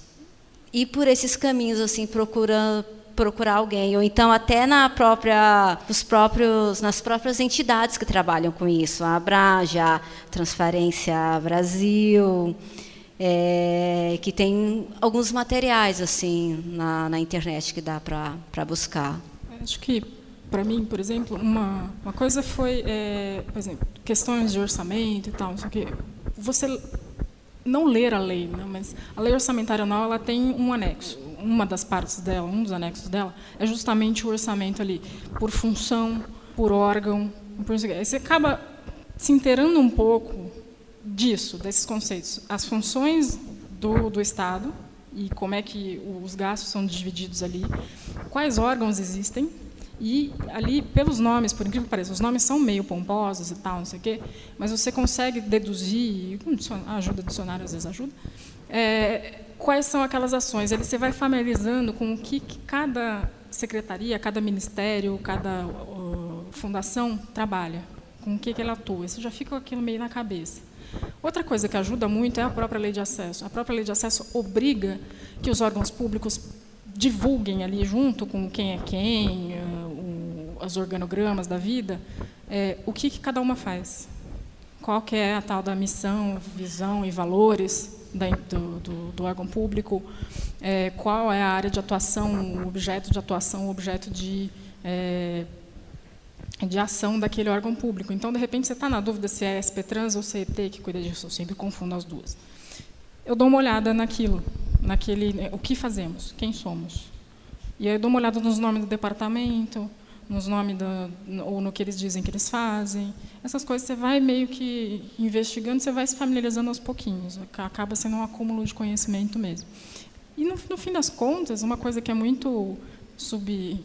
E por esses caminhos, assim, procurando procurar alguém ou então até na própria os próprios nas próprias entidades que trabalham com isso a Abraja a Transparência Brasil é, que tem alguns materiais assim na, na internet que dá para buscar acho que para mim, por exemplo, uma, uma coisa foi, é, por exemplo, questões de orçamento e tal, o quê. Você não ler a lei, né, mas a lei orçamentária anual ela tem um anexo. Uma das partes dela, um dos anexos dela, é justamente o orçamento ali, por função, por órgão. Por você acaba se inteirando um pouco disso, desses conceitos. As funções do, do Estado e como é que os gastos são divididos ali, quais órgãos existem, e ali, pelos nomes, por incrível que pareça, os nomes são meio pomposos e tal, não sei o quê, mas você consegue deduzir, ajuda dicionário às vezes ajuda, é, quais são aquelas ações. Ele, você vai familiarizando com o que, que cada secretaria, cada ministério, cada uh, fundação trabalha, com o que, que ele atua. Você já fica com aquilo meio na cabeça. Outra coisa que ajuda muito é a própria lei de acesso. A própria lei de acesso obriga que os órgãos públicos divulguem ali junto com quem é quem, o, os organogramas da vida, é, o que, que, cada uma faz. Qual que é a tal da missão, visão e valores do, do, do, órgão público, é, qual é a área de atuação, o objeto de atuação, o objeto de é, de ação daquele órgão público. Então, de repente, você está na dúvida se é SPTrans ou CET que cuida disso. Eu sempre confundo as duas. Eu dou uma olhada naquilo, naquele, né, o que fazemos, quem somos. E aí eu dou uma olhada nos nomes do departamento, nos nomes da, ou no que eles dizem que eles fazem. Essas coisas você vai meio que investigando, você vai se familiarizando aos pouquinhos. Acaba sendo um acúmulo de conhecimento mesmo. E no, no fim das contas, uma coisa que é muito sub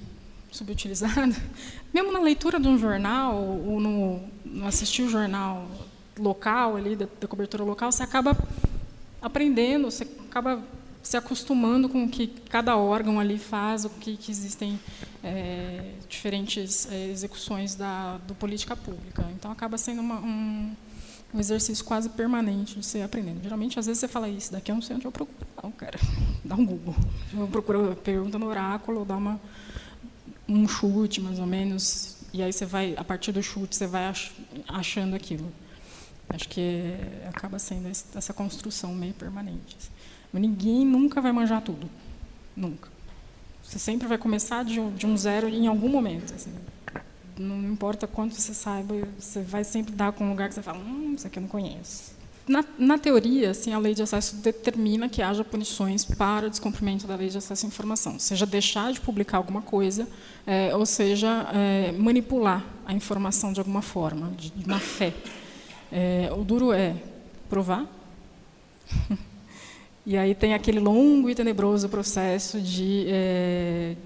subutilizada, mesmo na leitura de um jornal ou no, no assistir o jornal local ali da, da, cobertura local, você acaba aprendendo, você acaba se acostumando com o que cada órgão ali faz, o que, que existem é, diferentes é, execuções da do política pública. Então acaba sendo uma, um, um exercício quase permanente de você aprendendo. Geralmente, às vezes você fala isso, daqui eu não sei onde eu procuro. Não, cara, dá um Google. Eu procuro, pergunta no oráculo, dá uma um chute, mais ou menos, e aí você vai, a partir do chute, você vai achando aquilo. Acho que acaba sendo essa construção meio permanente. Mas ninguém nunca vai manjar tudo. Nunca. Você sempre vai começar de um, de um zero em algum momento. Assim. Não importa quanto você saiba, você vai sempre dar com um lugar que você fala, hum, isso aqui eu não conheço. Na, na, teoria, assim, a lei de acesso determina que haja punições para o descumprimento da lei de acesso à informação, seja deixar de publicar alguma coisa, é, ou seja, é, manipular a informação de alguma forma, de, de má fé. É, o duro é provar. e aí tem aquele longo e tenebroso processo de, é,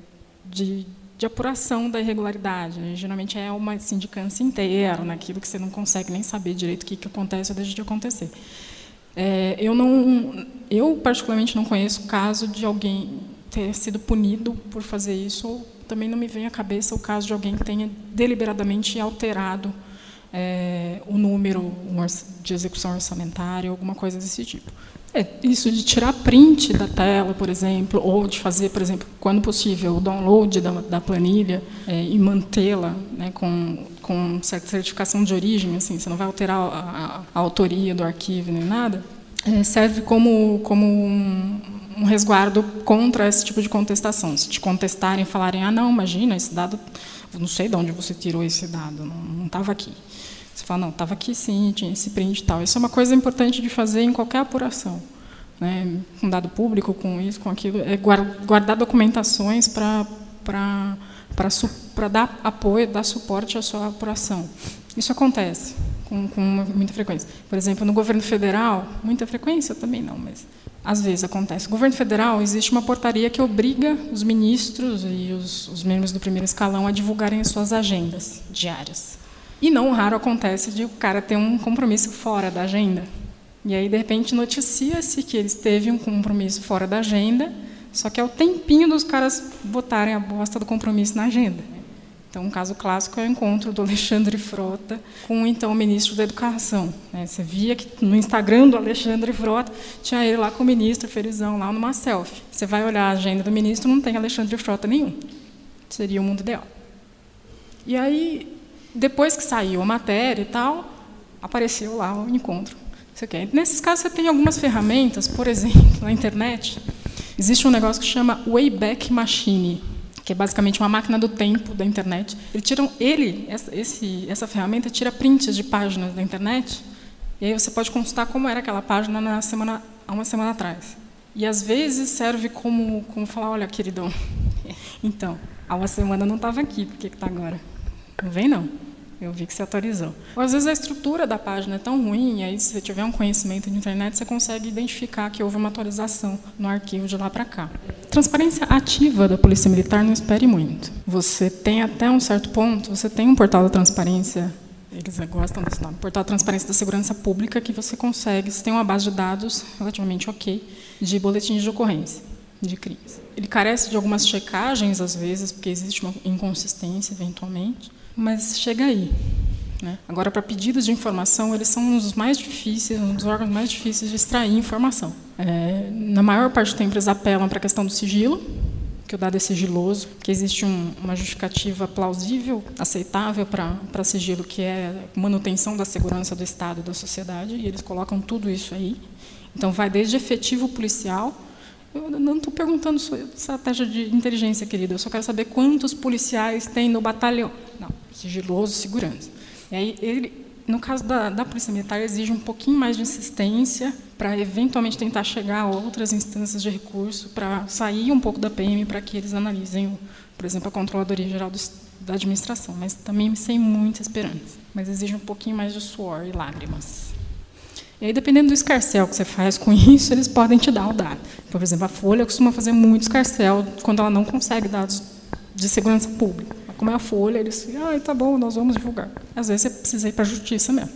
de de apuração da irregularidade. Né? Geralmente é uma sindicância inteira, naquilo que você não consegue nem saber direito o que, que acontece ou deixa de acontecer. É, eu não, eu particularmente não conheço caso de alguém ter sido punido por fazer isso. Ou também não me vem à cabeça o caso de alguém que tenha deliberadamente alterado é, o número de execução orçamentária, alguma coisa desse tipo. É, isso de tirar print da tela, por exemplo, ou de fazer, por exemplo, quando possível, o download da, da planilha é, e mantê-la né, com, com certificação de origem, assim, você não vai alterar a, a, a autoria do arquivo nem nada, é, serve como, como um, um, resguardo contra esse tipo de contestação. Se te contestarem e falarem, ah, não, imagina, esse dado, não sei de onde você tirou esse dado, não estava aqui. Você fala, não, estava aqui sim, tinha esse print e tal. Isso é uma coisa importante de fazer em qualquer apuração. Né? Com dado público, com isso, com aquilo. É guardar documentações para dar apoio, dar suporte à sua apuração. Isso acontece com, com muita frequência. Por exemplo, no governo federal, muita frequência também não, mas às vezes acontece. No governo federal existe uma portaria que obriga os ministros e os, os membros do primeiro escalão a divulgarem as suas agendas diárias. E não raro acontece de o cara ter um compromisso fora da agenda. E aí, de repente, noticia-se que eles teve um compromisso fora da agenda, só que é o tempinho dos caras botarem a bosta do compromisso na agenda. Então, um caso clássico é o encontro do Alexandre Frota com o então ministro da Educação. Né? Você via que no Instagram do Alexandre Frota tinha ele lá com o ministro Felizão, lá numa selfie. Você vai olhar a agenda do ministro, não tem Alexandre Frota nenhum. Seria o mundo ideal. E aí, depois que saiu a matéria e tal, apareceu lá o encontro. Nesses casos, você tem algumas ferramentas, por exemplo, na internet, existe um negócio que chama Wayback Machine, que é basicamente uma máquina do tempo da internet. Ele, tira, ele essa, esse, essa ferramenta tira prints de páginas da internet, e aí você pode consultar como era aquela página na semana, há uma semana atrás. E, às vezes, serve como, como falar, olha, queridão, então, há uma semana não estava aqui, por que está agora? Não vem, não. Eu vi que você atualizou. Ou às vezes a estrutura da página é tão ruim, e aí se você tiver um conhecimento de internet, você consegue identificar que houve uma atualização no arquivo de lá para cá. Transparência ativa da Polícia Militar não espere muito. Você tem até um certo ponto, você tem um portal da transparência, eles gostam desse nome, portal transparência da segurança pública, que você consegue, você tem uma base de dados relativamente ok de boletins de ocorrência de crimes. Ele carece de algumas checagens às vezes, porque existe uma inconsistência eventualmente, mas chega aí. Né? Agora, para pedidos de informação, eles são um dos mais difíceis, um dos órgãos mais difíceis de extrair informação. É, na maior parte do tempo, eles apelam para a questão do sigilo, que o dado é sigiloso, que existe um, uma justificativa plausível, aceitável para sigilo, que é manutenção da segurança do Estado e da sociedade, e eles colocam tudo isso aí. Então, vai desde efetivo policial. Eu não estou perguntando sua estratégia de inteligência, querida, eu só quero saber quantos policiais tem no batalhão. Não, sigiloso, segurança. E aí, ele, no caso da, da Polícia Militar, exige um pouquinho mais de insistência para eventualmente tentar chegar a outras instâncias de recurso, para sair um pouco da PM, para que eles analisem, por exemplo, a Controladoria Geral do, da Administração, mas também sem muita esperança. Mas exige um pouquinho mais de suor e lágrimas. E aí, dependendo do escarcel que você faz com isso, eles podem te dar o dado. Por exemplo, a Folha costuma fazer muito escarcel quando ela não consegue dados de segurança pública como é a Folha, eles, ah, tá bom, nós vamos divulgar. Às vezes você precisa ir para a justiça mesmo.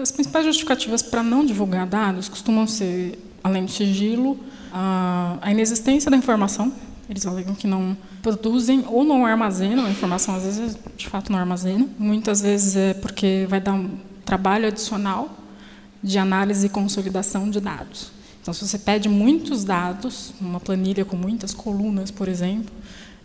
As principais justificativas para não divulgar dados costumam ser, além do sigilo, a inexistência da informação. Eles alegam que não produzem ou não armazenam a informação, às vezes, de fato, não armazenam. Muitas vezes é porque vai dar um trabalho adicional de análise e consolidação de dados. Então, se você pede muitos dados, uma planilha com muitas colunas, por exemplo,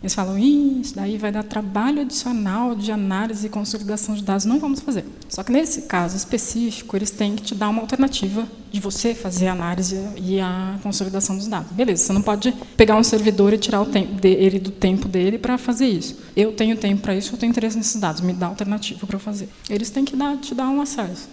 eles falam, isso daí vai dar trabalho adicional de análise e consolidação de dados. Não vamos fazer. Só que nesse caso específico, eles têm que te dar uma alternativa de você fazer a análise e a consolidação dos dados. Beleza, você não pode pegar um servidor e tirar dele do tempo dele para fazer isso. Eu tenho tempo para isso, eu tenho interesse nesses dados, me dá alternativa para fazer. Eles têm que dar, te dar um acesso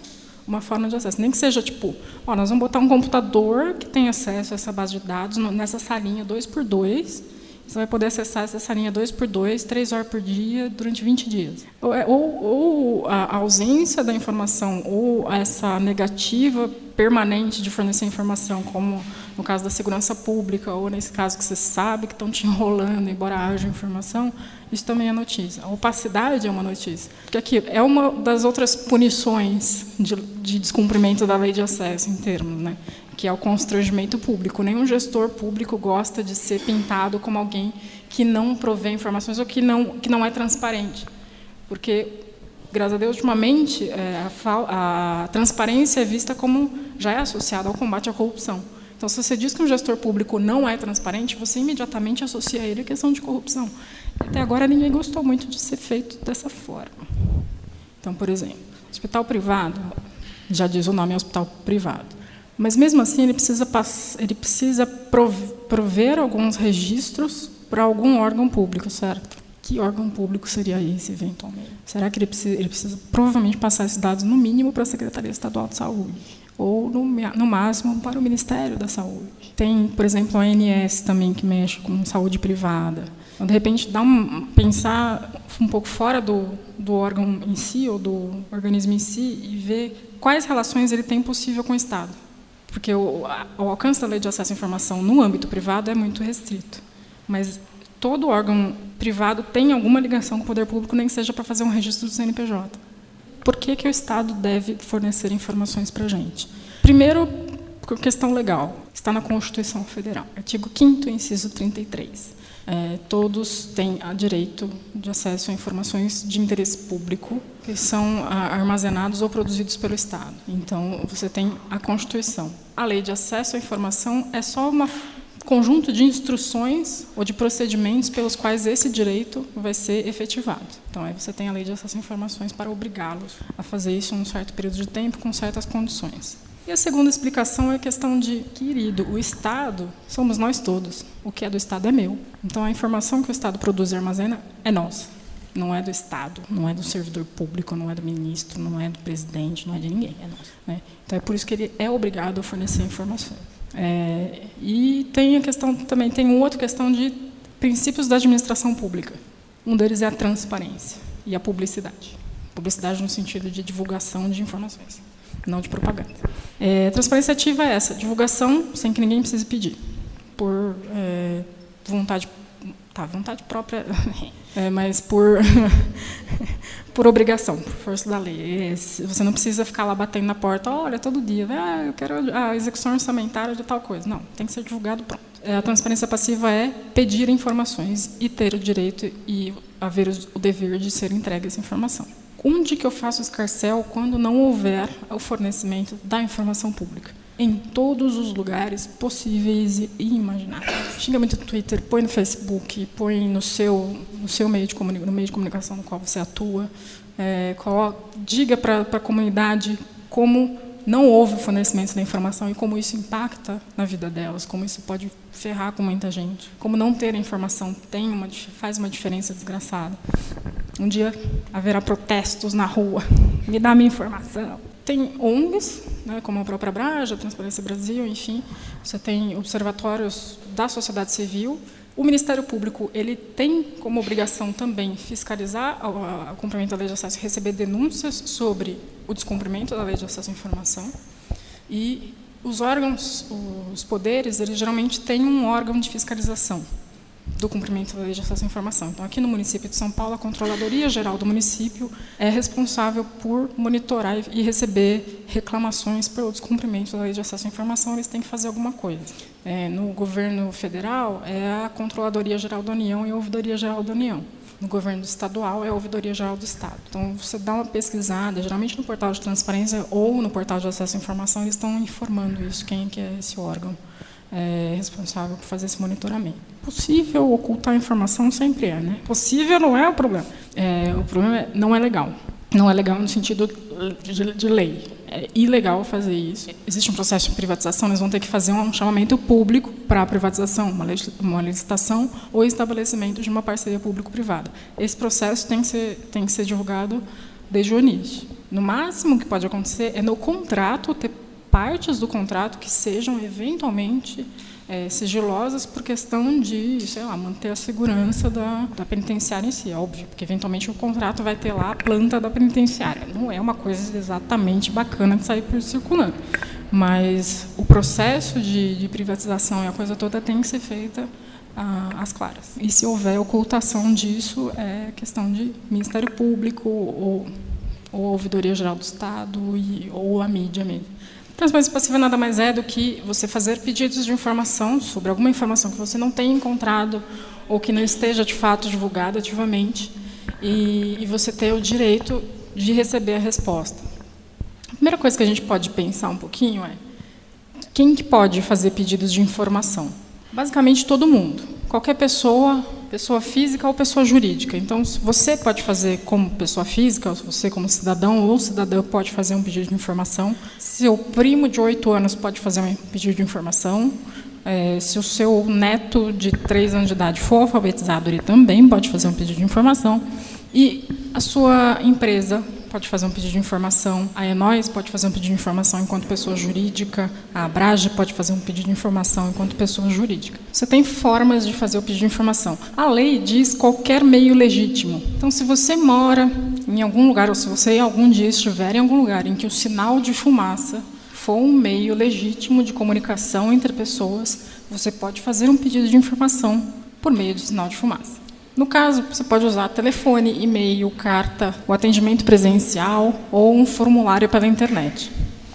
uma forma de acesso. Nem que seja tipo, ó, nós vamos botar um computador que tem acesso a essa base de dados nessa salinha dois por dois você vai poder acessar essa salinha 2 por 2 3 horas por dia, durante 20 dias. Ou, é, ou a ausência da informação, ou essa negativa permanente de fornecer informação, como no caso da segurança pública, ou nesse caso que você sabe que estão te enrolando, embora haja informação, isso também é notícia. A opacidade é uma notícia. Porque aqui é uma das outras punições de, de descumprimento da lei de acesso, em termos. Né? que é o constrangimento público. Nenhum gestor público gosta de ser pintado como alguém que não provê informações ou que não, que não é transparente. Porque, graças a Deus, ultimamente, é, a, a transparência é vista como já é associada ao combate à corrupção. Então, se você diz que um gestor público não é transparente, você imediatamente associa ele a questão de corrupção. Até agora, ninguém gostou muito de ser feito dessa forma. Então, por exemplo, hospital privado, já diz o nome é hospital privado. Mas mesmo assim ele precisa ele precisa prover alguns registros para algum órgão público, certo? Que órgão público seria esse eventualmente? Será que ele precisa, ele precisa provavelmente passar esses dados no mínimo para a Secretaria Estadual de Saúde ou no, no máximo para o Ministério da Saúde? Tem, por exemplo, a ANS também que mexe com saúde privada. Então, de repente, dá um, pensar um pouco fora do, do órgão em si ou do organismo em si e ver quais relações ele tem possível com o Estado porque o, o, alcance da lei de acesso à informação no âmbito privado é muito restrito. Mas todo órgão privado tem alguma ligação com o poder público, nem que seja para fazer um registro do CNPJ. Por que, que o Estado deve fornecer informações para a gente? Primeiro, questão legal. Está na Constituição Federal, artigo 5 inciso 33 é, todos têm direito de acesso a informações de interesse público que são armazenados ou produzidos pelo Estado. Então, você tem a Constituição. A lei de acesso à informação é só um conjunto de instruções ou de procedimentos pelos quais esse direito vai ser efetivado. Então, aí você tem a lei de acesso a informações para obrigá-los a fazer isso em um certo período de tempo, com certas condições. E a segunda explicação é a questão de, querido, o Estado somos nós todos. O que é do Estado é meu. Então a informação que o Estado produz e armazena é nossa. Não é do Estado, não é do servidor público, não é do ministro, não é do presidente, não é de ninguém, é nosso. Né? Então é por isso que ele é obrigado a fornecer informações. É, e tem a questão também tem outra questão de princípios da administração pública. Um deles é a transparência e a publicidade. Publicidade no sentido de divulgação de informações não de propaganda. É, transparência ativa é essa, divulgação sem que ninguém precise pedir, por é, vontade, tá, vontade própria, é, mas por, por obrigação, por força da lei. Você não precisa ficar lá batendo na porta, olha, todo dia, ah, eu quero a execução orçamentária de tal coisa. Não, tem que ser divulgado pronto. É, a transparência passiva é pedir informações e ter o direito e haver o dever de ser entregue essa informação Onde que eu faço escarcel quando não houver o fornecimento da informação pública? Em todos os lugares possíveis e imagináveis. Xinga muito no Twitter, põe no Facebook, põe no seu, no seu meio, de no meio de comunicação no qual você atua. É, diga para a comunidade como não houve fornecimento da informação e como isso impacta na vida delas, como isso pode ferrar com muita gente, como não ter a informação tem uma, faz uma diferença desgraçada. Um dia haverá protestos na rua, me dá minha informação. Tem ONGs, né, como a própria Braja, Transparência Brasil, enfim, você tem observatórios da sociedade civil. O Ministério Público ele tem como obrigação também fiscalizar o cumprimento da lei de acesso e receber denúncias sobre o descumprimento da lei de acesso à informação. E os órgãos, os poderes, eles geralmente têm um órgão de fiscalização do cumprimento da lei de acesso à informação. Então, aqui no município de São Paulo, a Controladoria Geral do município é responsável por monitorar e receber reclamações pelo descumprimento da lei de acesso à informação. Eles têm que fazer alguma coisa. É, no governo federal, é a Controladoria Geral da União e a Ouvidoria Geral da União. No governo estadual, é a Ouvidoria Geral do Estado. Então, você dá uma pesquisada, geralmente no portal de transparência ou no portal de acesso à informação, eles estão informando isso, quem que é esse órgão é, responsável por fazer esse monitoramento. Possível ocultar informação sempre é, né? Possível não é o problema. É, o problema é, não é legal. Não é legal no sentido de, de, lei. É ilegal fazer isso. Existe um processo de privatização, eles vão ter que fazer um chamamento público para a privatização, uma, uma licitação ou estabelecimento de uma parceria público-privada. Esse processo tem que ser, tem que ser divulgado desde o início. No máximo que pode acontecer é no contrato ter partes do contrato que sejam eventualmente é, sigilosas por questão de, sei lá, manter a segurança da, da penitenciária em si, é óbvio, porque eventualmente o contrato vai ter lá a planta da penitenciária. Não é uma coisa exatamente bacana de sair por circulando. Mas o processo de, de privatização e a coisa toda tem que ser feita ah, às claras. E se houver ocultação disso, é questão de Ministério Público ou, ou Ouvidoria Geral do Estado e, ou a mídia mesmo. Transparência passiva nada mais é do que você fazer pedidos de informação sobre alguma informação que você não tenha encontrado ou que não esteja de fato divulgada ativamente e, e você ter o direito de receber a resposta. A primeira coisa que a gente pode pensar um pouquinho é quem que pode fazer pedidos de informação? Basicamente todo mundo. Qualquer pessoa pessoa física ou pessoa jurídica. Então, você pode fazer como pessoa física, você como cidadão ou cidadã pode fazer um pedido de informação. Seu primo de oito anos pode fazer um pedido de informação. É, se o seu neto de três anos de idade for alfabetizado, ele também pode fazer um pedido de informação. E a sua empresa pode fazer um pedido de informação, a Enóis pode fazer um pedido de informação enquanto pessoa jurídica, a Abrage pode fazer um pedido de informação enquanto pessoa jurídica. Você tem formas de fazer o pedido de informação. A lei diz qualquer meio legítimo. Então, se você mora em algum lugar, ou se você algum dia estiver em algum lugar em que o sinal de fumaça for um meio legítimo de comunicação entre pessoas, você pode fazer um pedido de informação por meio do sinal de fumaça. No caso, você pode usar telefone, e-mail, carta, o atendimento presencial ou um formulário pela internet.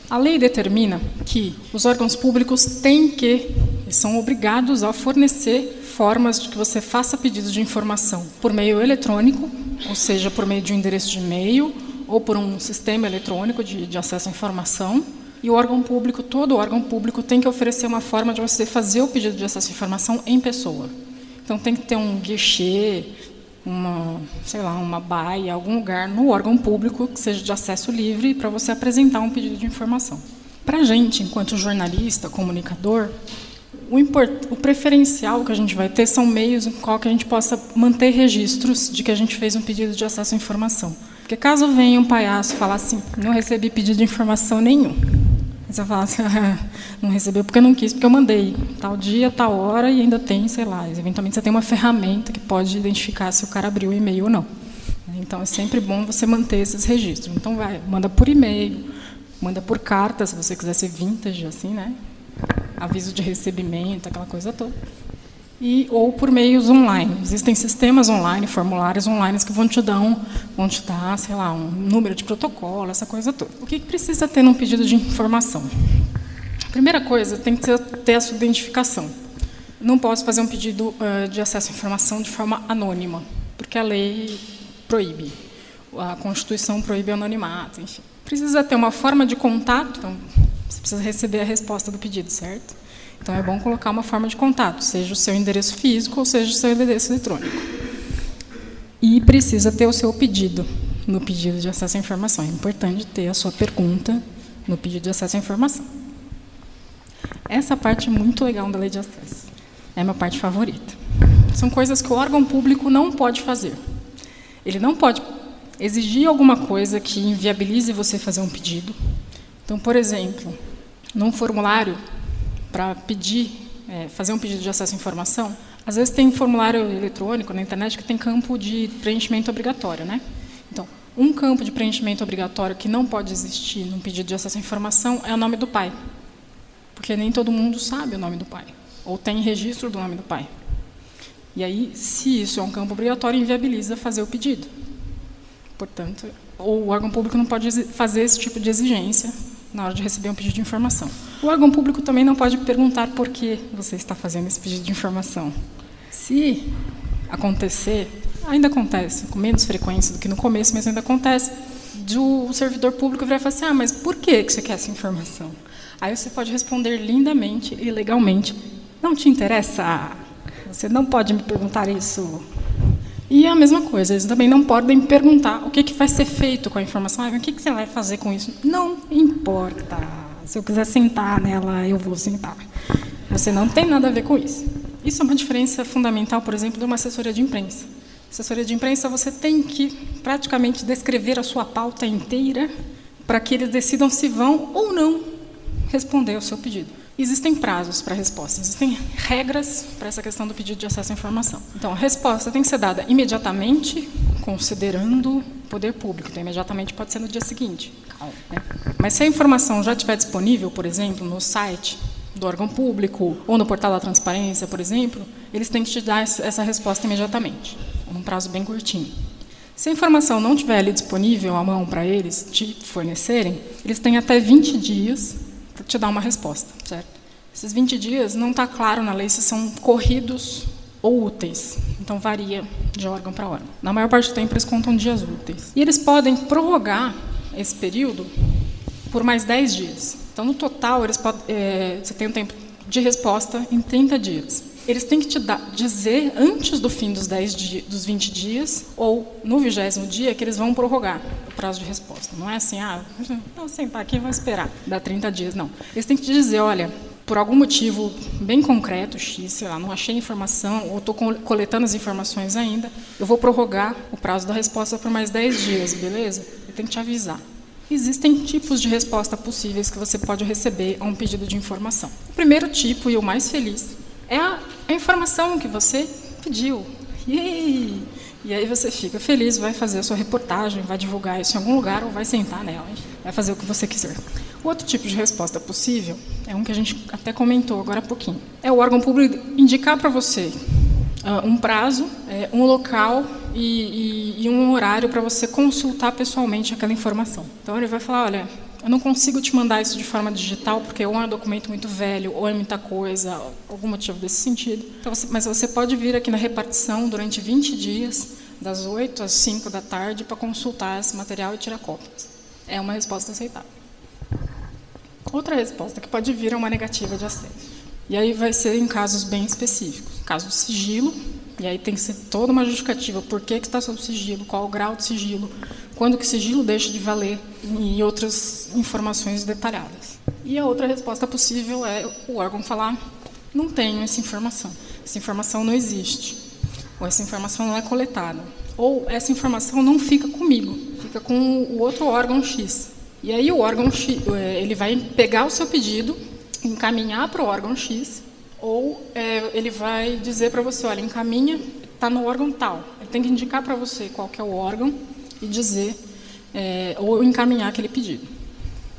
A lei determina que os órgãos públicos têm que e são obrigados a fornecer formas de que você faça pedido de informação por meio eletrônico, ou seja, por meio de um endereço de e-mail ou por um sistema eletrônico de, de acesso à informação. E o órgão público, todo órgão público, tem que oferecer uma forma de você fazer o pedido de acesso à informação em pessoa. Então tem que ter um guichê, uma, sei lá, uma baia, algum lugar no órgão público que seja de acesso livre para você apresentar um pedido de informação. Para a gente, enquanto jornalista, comunicador, o, import, o, preferencial que a gente vai ter são meios em qual que a gente possa manter registros de que a gente fez um pedido de acesso à informação. Porque caso venha um palhaço falar assim, não recebi pedido de informação nenhum, você fala assim, não recebeu porque não quis, porque eu mandei tal dia, tal hora e ainda tem, sei lá, eventualmente você tem uma ferramenta que pode identificar se o cara abriu o e-mail ou não. Então é sempre bom você manter esses registros. Então vai, manda por e-mail, manda por carta, se você quiser ser vintage assim, né? Aviso de recebimento, aquela coisa toda e ou por meios online. Existem sistemas online, formulários online que vão te dar, um, vão te dar, sei lá, um número de protocolo, essa coisa toda. O que precisa ter num pedido de informação? Primeira coisa tem que ter, a sua identificação. Não posso fazer um pedido uh, de acesso à informação de forma anônima, porque a lei proíbe. a Constituição proíbe anonimato, enfim. Precisa ter uma forma de contato, então você precisa receber a resposta do pedido, certo? Então é bom colocar uma forma de contato, seja o seu endereço físico ou seja o seu endereço eletrônico. E precisa ter o seu pedido no pedido de acesso à informação. É importante ter a sua pergunta no pedido de acesso à informação. Essa parte é muito legal da lei de acesso. É minha parte favorita. São coisas que o órgão público não pode fazer. Ele não pode exigir alguma coisa que inviabilize você fazer um pedido. Então, por exemplo, num formulário para pedir, é, fazer um pedido de acesso à informação, às vezes tem formulário eletrônico na internet que tem campo de preenchimento obrigatório, né? Então, um campo de preenchimento obrigatório que não pode existir num pedido de acesso à informação é o nome do pai, porque nem todo mundo sabe o nome do pai ou tem registro do nome do pai. E aí, se isso é um campo obrigatório, inviabiliza fazer o pedido. Portanto, o órgão público não pode fazer esse tipo de exigência na hora de receber um pedido de informação. O órgão público também não pode perguntar por que você está fazendo esse pedido de informação. Se acontecer, ainda acontece, com menos frequência do que no começo, mas ainda acontece, do servidor público e falar assim, ah, mas por que você quer essa informação? Aí você pode responder lindamente e legalmente, não te interessa? Você não pode me perguntar isso. E é a mesma coisa, eles também não podem perguntar o que, que vai ser feito com a informação. Ah, o que, que você vai fazer com isso? Não importa. Se eu quiser sentar nela, eu vou sentar. Você não tem nada a ver com isso. Isso é uma diferença fundamental, por exemplo, de uma assessoria de imprensa. Assessoria de imprensa, você tem que praticamente descrever a sua pauta inteira para que eles decidam se vão ou não responder ao seu pedido. Existem prazos para a resposta, existem regras para essa questão do pedido de acesso à informação. Então, a resposta tem que ser dada imediatamente, considerando o poder público. Então, imediatamente pode ser no dia seguinte. Né? Mas se a informação já estiver disponível, por exemplo, no site do órgão público ou no portal da transparência, por exemplo, eles têm que te dar essa resposta imediatamente, num prazo bem curtinho. Se a informação não estiver ali disponível à mão para eles te fornecerem, eles têm até 20 dias te dar uma resposta, certo? Esses 20 dias não está claro na lei se são corridos ou úteis. Então varia de órgão para órgão. Na maior parte do tempo eles contam dias úteis. E eles podem prorrogar esse período por mais 10 dias. Então no total eles podem, é, você tem um tempo de resposta em 30 dias. Eles têm que te dar, dizer antes do fim dos, 10 dias, dos 20 dias ou no vigésimo dia que eles vão prorrogar o prazo de resposta. Não é assim, ah, vou sentar aqui e vou esperar, dá 30 dias. Não. Eles têm que te dizer, olha, por algum motivo bem concreto, X, sei lá, não achei informação, ou estou coletando as informações ainda, eu vou prorrogar o prazo da resposta por mais 10 dias, beleza? Eu tenho que te avisar. Existem tipos de resposta possíveis que você pode receber a um pedido de informação. O primeiro tipo, e o mais feliz, é a, a informação que você pediu. Yay! E aí você fica feliz, vai fazer a sua reportagem, vai divulgar isso em algum lugar ou vai sentar nela, vai fazer o que você quiser. O outro tipo de resposta possível é um que a gente até comentou agora há pouquinho. É o órgão público indicar para você uh, um prazo, é, um local e, e, e um horário para você consultar pessoalmente aquela informação. Então ele vai falar, olha, eu não consigo te mandar isso de forma digital, porque ou é um documento muito velho, ou é muita coisa, algum motivo desse sentido. Então, você, mas você pode vir aqui na repartição durante 20 dias, das 8 às 5 da tarde, para consultar esse material e tirar cópias. É uma resposta aceitável. Outra resposta que pode vir é uma negativa de acesso. E aí vai ser em casos bem específicos. Caso de sigilo, e aí tem que ser toda uma justificativa. Por que, que está sob sigilo? Qual o grau de sigilo? Quando que o sigilo deixa de valer? E outras informações detalhadas. E a outra resposta possível é o órgão falar: não tenho essa informação. Essa informação não existe. Ou essa informação não é coletada. Ou essa informação não fica comigo, fica com o outro órgão X. E aí o órgão X, é, ele vai pegar o seu pedido, encaminhar para o órgão X ou é, ele vai dizer para você, olha, encaminha, está no órgão tal. Ele tem que indicar para você qual que é o órgão e dizer, é, ou encaminhar aquele pedido.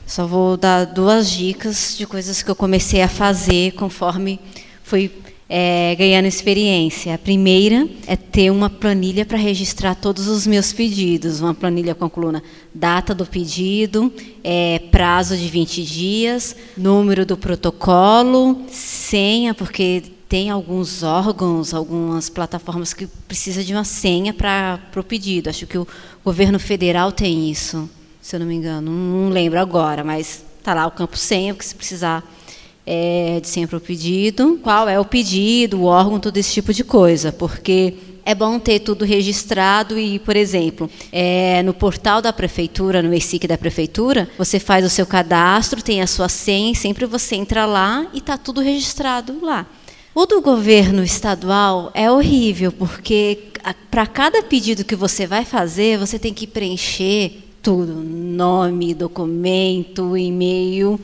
Só vou dar duas dicas de coisas que eu comecei a fazer conforme fui é, ganhando experiência. A primeira é ter uma planilha para registrar todos os meus pedidos, uma planilha com a coluna data do pedido, é, prazo de 20 dias, número do protocolo, senha, porque tem alguns órgãos, algumas plataformas que precisa de uma senha para o pedido. Acho que o governo federal tem isso, se eu não me engano. Não, lembro agora, mas está lá o campo senha, porque se precisar é, de para o pedido, qual é o pedido, o órgão, todo esse tipo de coisa, porque é bom ter tudo registrado e, por exemplo, é, no portal da prefeitura, no ESIC da prefeitura, você faz o seu cadastro, tem a sua senha, sempre você entra lá e está tudo registrado lá. O do governo estadual é horrível, porque para cada pedido que você vai fazer, você tem que preencher tudo: nome, documento, e-mail.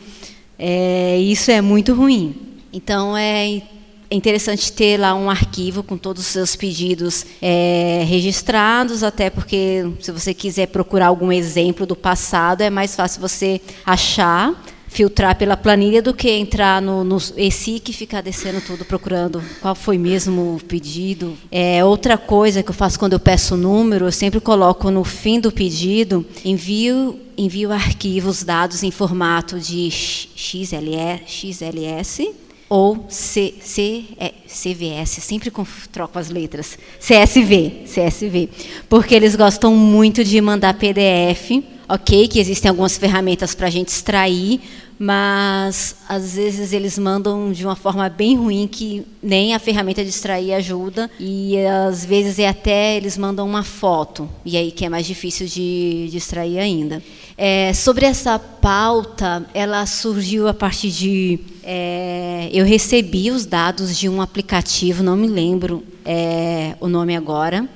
É, isso é muito ruim. Então, é interessante ter lá um arquivo com todos os seus pedidos é, registrados, até porque se você quiser procurar algum exemplo do passado, é mais fácil você achar filtrar pela planilha do que entrar no, no ESIC e ficar descendo tudo procurando qual foi mesmo o pedido. É, outra coisa que eu faço quando eu peço o número, eu sempre coloco no fim do pedido, envio envio arquivos dados em formato de XLS, XLS ou C, C, é, CVS, sempre troco as letras, CSV, CSV, porque eles gostam muito de mandar PDF, ok, que existem algumas ferramentas para a gente extrair, mas às vezes eles mandam de uma forma bem ruim que nem a ferramenta de extrair ajuda. E às vezes é até eles mandam uma foto. E aí que é mais difícil de, de extrair ainda. É, sobre essa pauta, ela surgiu a partir de é, eu recebi os dados de um aplicativo, não me lembro é, o nome agora,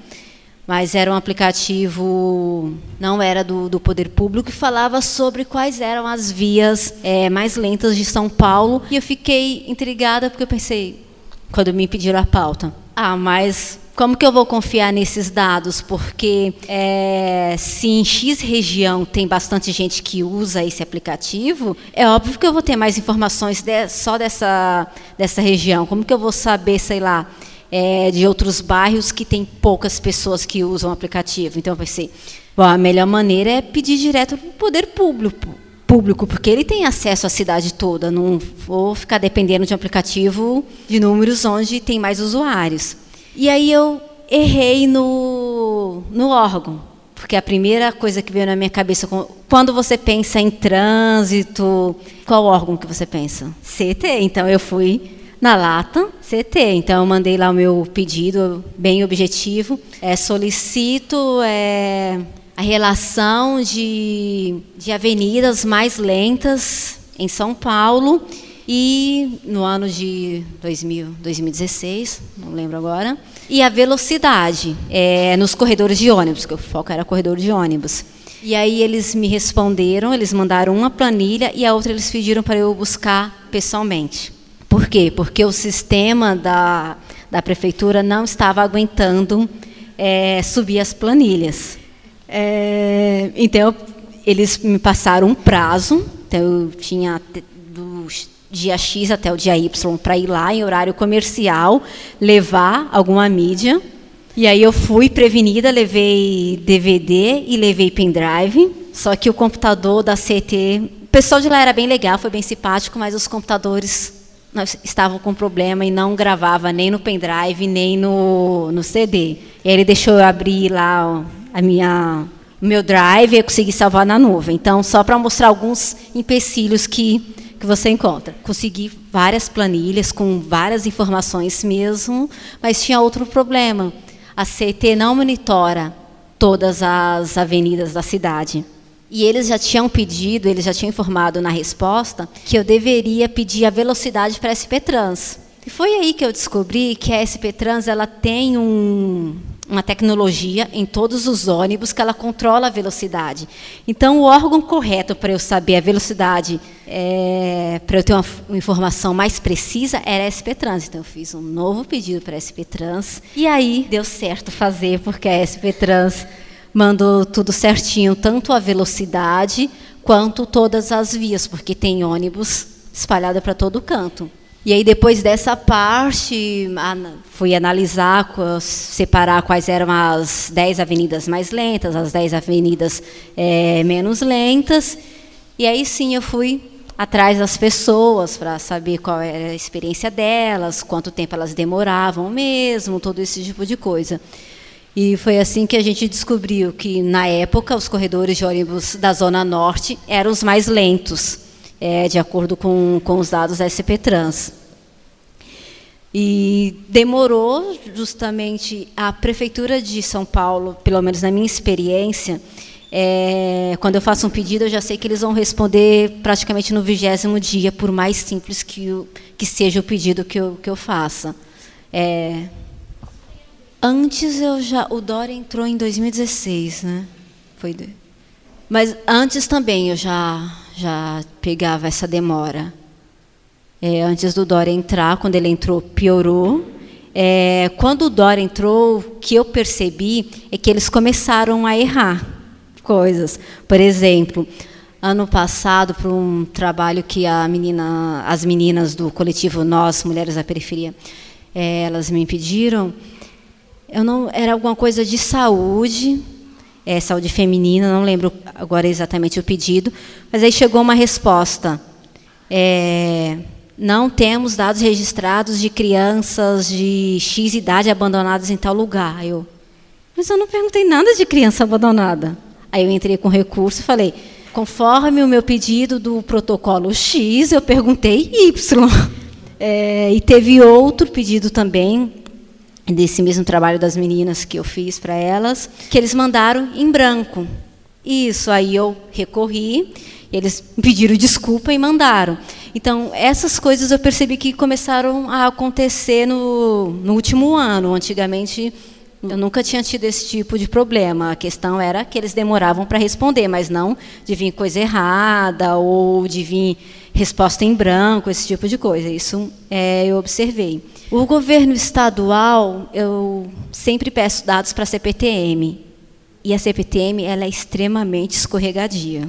mas era um aplicativo, não era do, do poder público, que falava sobre quais eram as vias é, mais lentas de São Paulo. E eu fiquei intrigada, porque eu pensei, quando me pediram a pauta, ah, mas como que eu vou confiar nesses dados? Porque é, se em X região tem bastante gente que usa esse aplicativo, é óbvio que eu vou ter mais informações de, só dessa, dessa região. Como que eu vou saber, sei lá, é, de outros bairros que tem poucas pessoas que usam o aplicativo. Então, eu pensei, bom, a melhor maneira é pedir direto para o poder público, público, porque ele tem acesso à cidade toda. Não vou ficar dependendo de um aplicativo de números onde tem mais usuários. E aí eu errei no, no órgão. Porque a primeira coisa que veio na minha cabeça, quando você pensa em trânsito, qual órgão que você pensa? CT. Então eu fui na lata CT. Então, eu mandei lá o meu pedido, bem objetivo. É, solicito é, a relação de, de avenidas mais lentas em São Paulo e no ano de 2000, 2016, não lembro agora, e a velocidade é, nos corredores de ônibus, que o foco era corredor de ônibus. E aí eles me responderam, eles mandaram uma planilha e a outra eles pediram para eu buscar pessoalmente. Por quê? Porque o sistema da, da prefeitura não estava aguentando é, subir as planilhas. É, então, eles me passaram um prazo, então eu tinha do dia X até o dia Y para ir lá em horário comercial, levar alguma mídia. E aí eu fui prevenida, levei DVD e levei pendrive. Só que o computador da CT, o pessoal de lá era bem legal, foi bem simpático, mas os computadores nós estavam com problema e não gravava nem no pendrive, nem no, no CD. E aí ele deixou eu abrir lá a minha, meu drive e eu consegui salvar na nuvem. Então, só para mostrar alguns empecilhos que, que você encontra. Consegui várias planilhas com várias informações mesmo, mas tinha outro problema. A CT não monitora todas as avenidas da cidade. E eles já tinham pedido, eles já tinham informado na resposta que eu deveria pedir a velocidade para a SP Trans. E foi aí que eu descobri que a SP Trans ela tem um, uma tecnologia em todos os ônibus que ela controla a velocidade. Então, o órgão correto para eu saber a velocidade, é, para eu ter uma, uma, informação mais precisa, era a SP Trans. Então, eu fiz um novo pedido para a SP Trans. E aí deu certo fazer, porque a SP Trans mandou tudo certinho, tanto a velocidade quanto todas as vias, porque tem ônibus espalhado para todo canto. E aí depois dessa parte, fui analisar, separar quais eram as 10 avenidas mais lentas, as 10 avenidas é, menos lentas, e aí sim eu fui atrás das pessoas para saber qual era a experiência delas, quanto tempo elas demoravam mesmo, todo esse tipo de coisa. E foi assim que a gente descobriu que, na época, os corredores de ônibus da Zona Norte eram os mais lentos, é, de acordo com, com os dados da SP Trans. E demorou justamente a Prefeitura de São Paulo, pelo menos na minha experiência, é, quando eu faço um pedido, eu já sei que eles vão responder praticamente no vigésimo dia, por mais simples que, o, que seja o pedido que eu, que eu faça. É, antes eu já. O Dória entrou em 2016, né? Foi. Mas antes também eu já, já pegava essa demora. É, antes do Dória entrar, quando ele entrou, piorou. É, quando o Dória entrou, o que eu percebi é que eles começaram a errar coisas. Por exemplo, ano passado, para um trabalho que menina, as meninas do coletivo Nós, Mulheres da Periferia, é, elas me pediram, eu não, era alguma coisa de saúde, é, saúde feminina, não lembro agora exatamente o pedido, mas aí chegou uma resposta. É, não temos dados registrados de crianças de X idade abandonadas em tal lugar. Eu, mas eu não perguntei nada de criança abandonada. Aí eu entrei com recurso e falei, conforme o meu pedido do protocolo X, eu perguntei Y. É, e teve outro pedido também, desse mesmo trabalho das meninas que eu fiz para elas, que eles mandaram em branco. Isso, aí eu recorri, eles pediram desculpa e mandaram. Então, essas coisas eu percebi que começaram a acontecer no, no último ano. Antigamente, eu nunca tinha tido esse tipo de problema. A questão era que eles demoravam para responder, mas não de vir coisa errada ou de vir resposta em branco, esse tipo de coisa. Isso é, eu observei. O governo estadual, eu sempre peço dados para a CPTM. E a CPTM ela é extremamente escorregadia.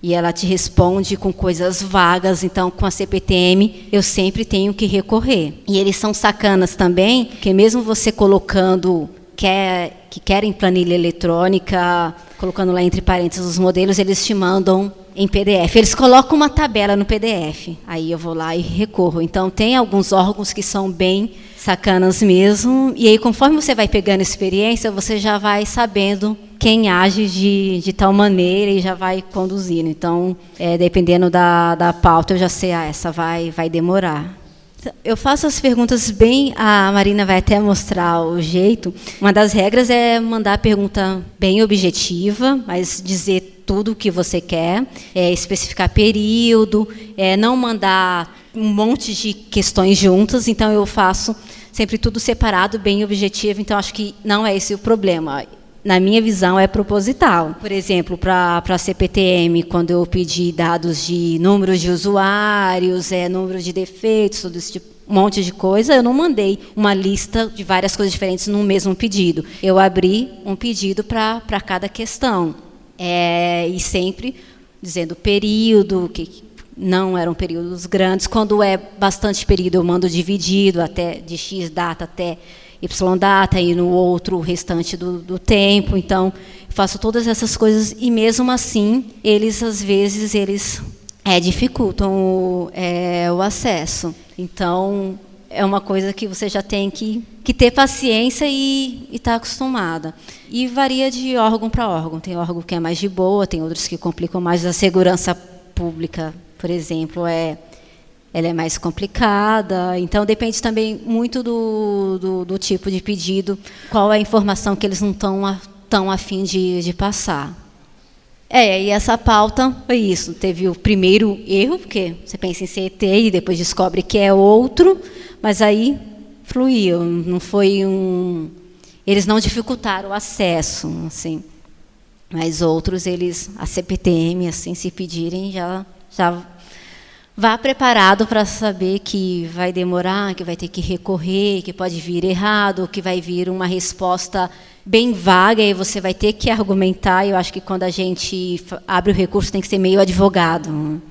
E ela te responde com coisas vagas, então com a CPTM eu sempre tenho que recorrer. E eles são sacanas também, porque mesmo você colocando quer, que querem planilha eletrônica, colocando lá entre parênteses os modelos, eles te mandam em PDF. Eles colocam uma tabela no PDF. Aí eu vou lá e recorro. Então, tem alguns órgãos que são bem sacanas mesmo. E aí, conforme você vai pegando experiência, você já vai sabendo quem age de, de tal maneira e já vai conduzindo. Então, é, dependendo da, da pauta, eu já sei, ah, essa vai, vai demorar. Eu faço as perguntas bem, a Marina vai até mostrar o jeito. Uma das regras é mandar a pergunta bem objetiva, mas dizer tudo o que você quer, é, especificar período, é, não mandar um monte de questões juntas. Então eu faço sempre tudo separado, bem objetivo. Então acho que não é esse o problema na minha visão, é proposital. Por exemplo, para a CPTM, quando eu pedi dados de números de usuários, é, número de defeitos, todo esse tipo, um monte de coisa, eu não mandei uma lista de várias coisas diferentes no mesmo pedido. Eu abri um pedido para cada questão. É, e sempre dizendo período, que não eram períodos grandes. Quando é bastante período, eu mando dividido, até de X data até Y data e no outro o restante do, do tempo. Então, faço todas essas coisas e mesmo assim, eles às vezes eles é, dificultam o, é, o acesso. Então, é uma coisa que você já tem que, que ter paciência e estar tá acostumada. E varia de órgão para órgão. Tem órgão que é mais de boa, tem outros que complicam mais. A segurança pública, por exemplo, é ela é mais complicada. Então, depende também muito do, do, do tipo de pedido, qual é a informação que eles não estão tão afim de, de passar. É, e essa pauta foi isso. Teve o primeiro erro, porque você pensa em CET e depois descobre que é outro, mas aí fluiu. Não foi um. Eles não dificultaram o acesso, assim. Mas outros, eles, a CPTM, assim, se pedirem, já, já Vá preparado para saber que vai demorar, que vai ter que recorrer, que pode vir errado, que vai vir uma resposta bem vaga e você vai ter que argumentar. Eu acho que quando a gente abre o recurso tem que ser meio advogado.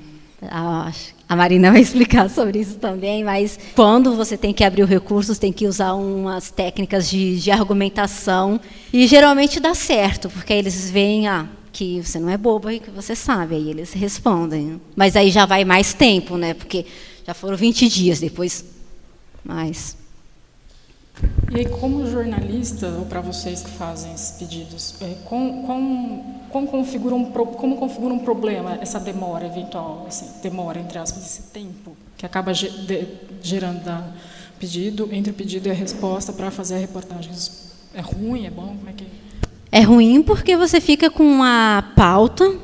A Marina vai explicar sobre isso também, mas quando você tem que abrir o recurso, tem que usar umas técnicas de, de argumentação e geralmente dá certo, porque eles veem, ah, que você não é boba e que você sabe. Aí eles respondem. Mas aí já vai mais tempo, né? Porque já foram 20 dias depois. Mais. E aí, como jornalista, ou para vocês que fazem esses pedidos, é, com, com, como, configura um, como configura um problema essa demora eventual, assim, demora, entre aspas, esse tempo, que acaba gerando da pedido, entre o pedido e a resposta para fazer a reportagem? É ruim, é bom? Como é que... É ruim porque você fica com a pauta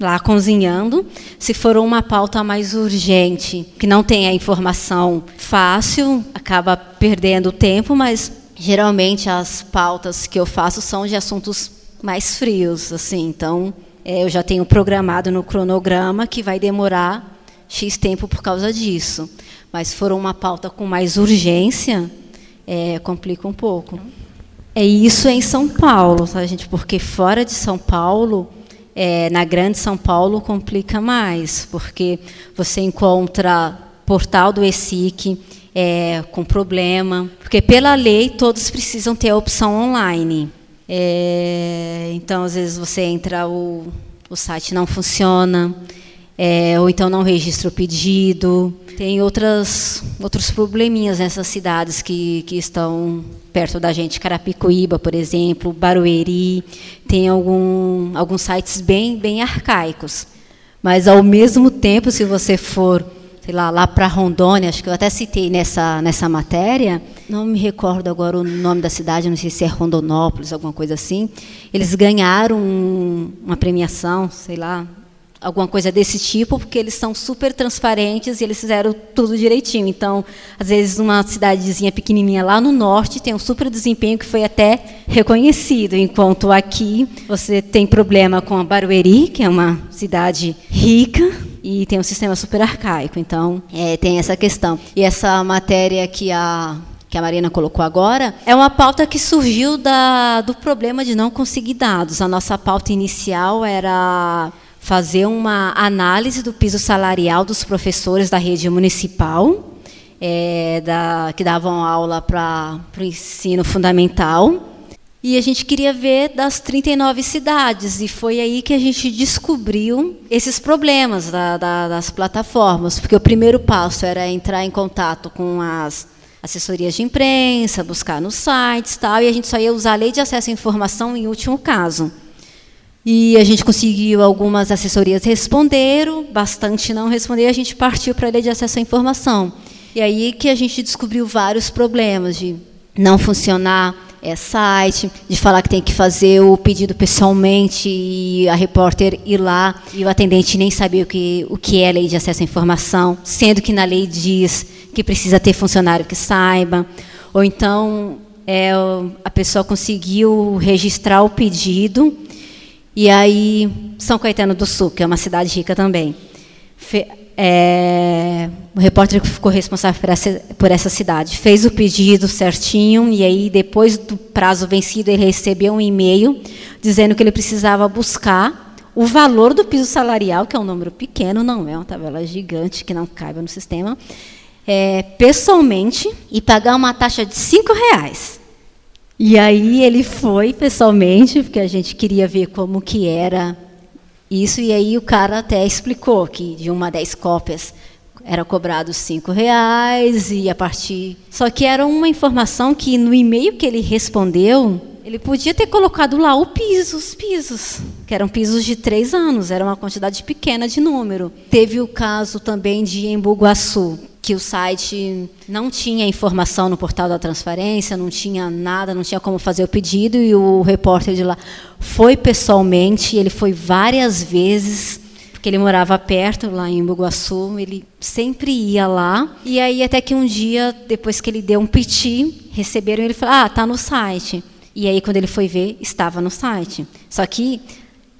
lá cozinhando. Se for uma pauta mais urgente, que não tem a informação fácil, acaba perdendo tempo, mas geralmente as pautas que eu faço são de assuntos mais frios, assim. Então, é, eu já tenho programado no cronograma que vai demorar X tempo por causa disso. Mas se for uma pauta com mais urgência, é, complica um pouco. É isso em São Paulo, tá, gente? Porque fora de São Paulo, é, na Grande São Paulo complica mais, porque você encontra portal do ESIC é, com problema, porque pela lei todos precisam ter a opção online. É, então, às vezes você entra, o, o site não funciona, é, ou então não registra o pedido. Tem outras, outros probleminhas nessas cidades que, que estão perto da gente, Carapicuíba, por exemplo, Barueri, tem algum, alguns sites bem, bem arcaicos. Mas, ao mesmo tempo, se você for, sei lá, lá para Rondônia, acho que eu até citei nessa, nessa matéria, não me recordo agora o nome da cidade, não sei se é Rondonópolis, alguma coisa assim, eles ganharam uma premiação, sei lá, alguma coisa desse tipo, porque eles são super transparentes e eles fizeram tudo direitinho. Então, às vezes, uma cidadezinha pequenininha lá no norte tem um super desempenho que foi até reconhecido, enquanto aqui você tem problema com a Barueri, que é uma cidade rica, e tem um sistema super arcaico. Então, é, tem essa questão. E essa matéria que a que a Marina colocou agora, é uma pauta que surgiu da, do problema de não conseguir dados. A nossa pauta inicial era fazer uma análise do piso salarial dos professores da rede municipal, é, da, que davam aula para o ensino fundamental. E a gente queria ver das 39 cidades, e foi aí que a gente descobriu esses problemas da, da, das plataformas, porque o primeiro passo era entrar em contato com as assessorias de imprensa, buscar nos sites tal, e a gente só ia usar a lei de acesso à informação em último caso. E a gente conseguiu algumas assessorias responderam, bastante não responderam, a gente partiu para a lei de acesso à informação. E aí que a gente descobriu vários problemas de não funcionar é, site, de falar que tem que fazer o pedido pessoalmente e a repórter ir lá e o atendente nem saber o que, o que é lei de acesso à informação, sendo que na lei diz que precisa ter funcionário que saiba. Ou então é, a pessoa conseguiu registrar o pedido e aí, São Caetano do Sul, que é uma cidade rica também. Fe, é, o repórter que ficou responsável por essa, por essa cidade fez o pedido certinho e aí depois do prazo vencido ele recebeu um e-mail dizendo que ele precisava buscar o valor do piso salarial, que é um número pequeno, não é uma tabela gigante que não cabe no sistema, é, pessoalmente e pagar uma taxa de cinco reais. E aí ele foi pessoalmente, porque a gente queria ver como que era isso, e aí o cara até explicou que de uma dez cópias era cobrado cinco reais e a partir. Só que era uma informação que no e-mail que ele respondeu, ele podia ter colocado lá o piso, os pisos, que eram pisos de três anos, era uma quantidade pequena de número. Teve o caso também de Embu-Guaçu, que o site não tinha informação no portal da transparência, não tinha nada, não tinha como fazer o pedido, e o repórter de lá foi pessoalmente, ele foi várias vezes, porque ele morava perto, lá em Buguaçu, ele sempre ia lá, e aí até que um dia, depois que ele deu um piti, receberam ele falaram, ah, está no site. E aí, quando ele foi ver, estava no site. Só que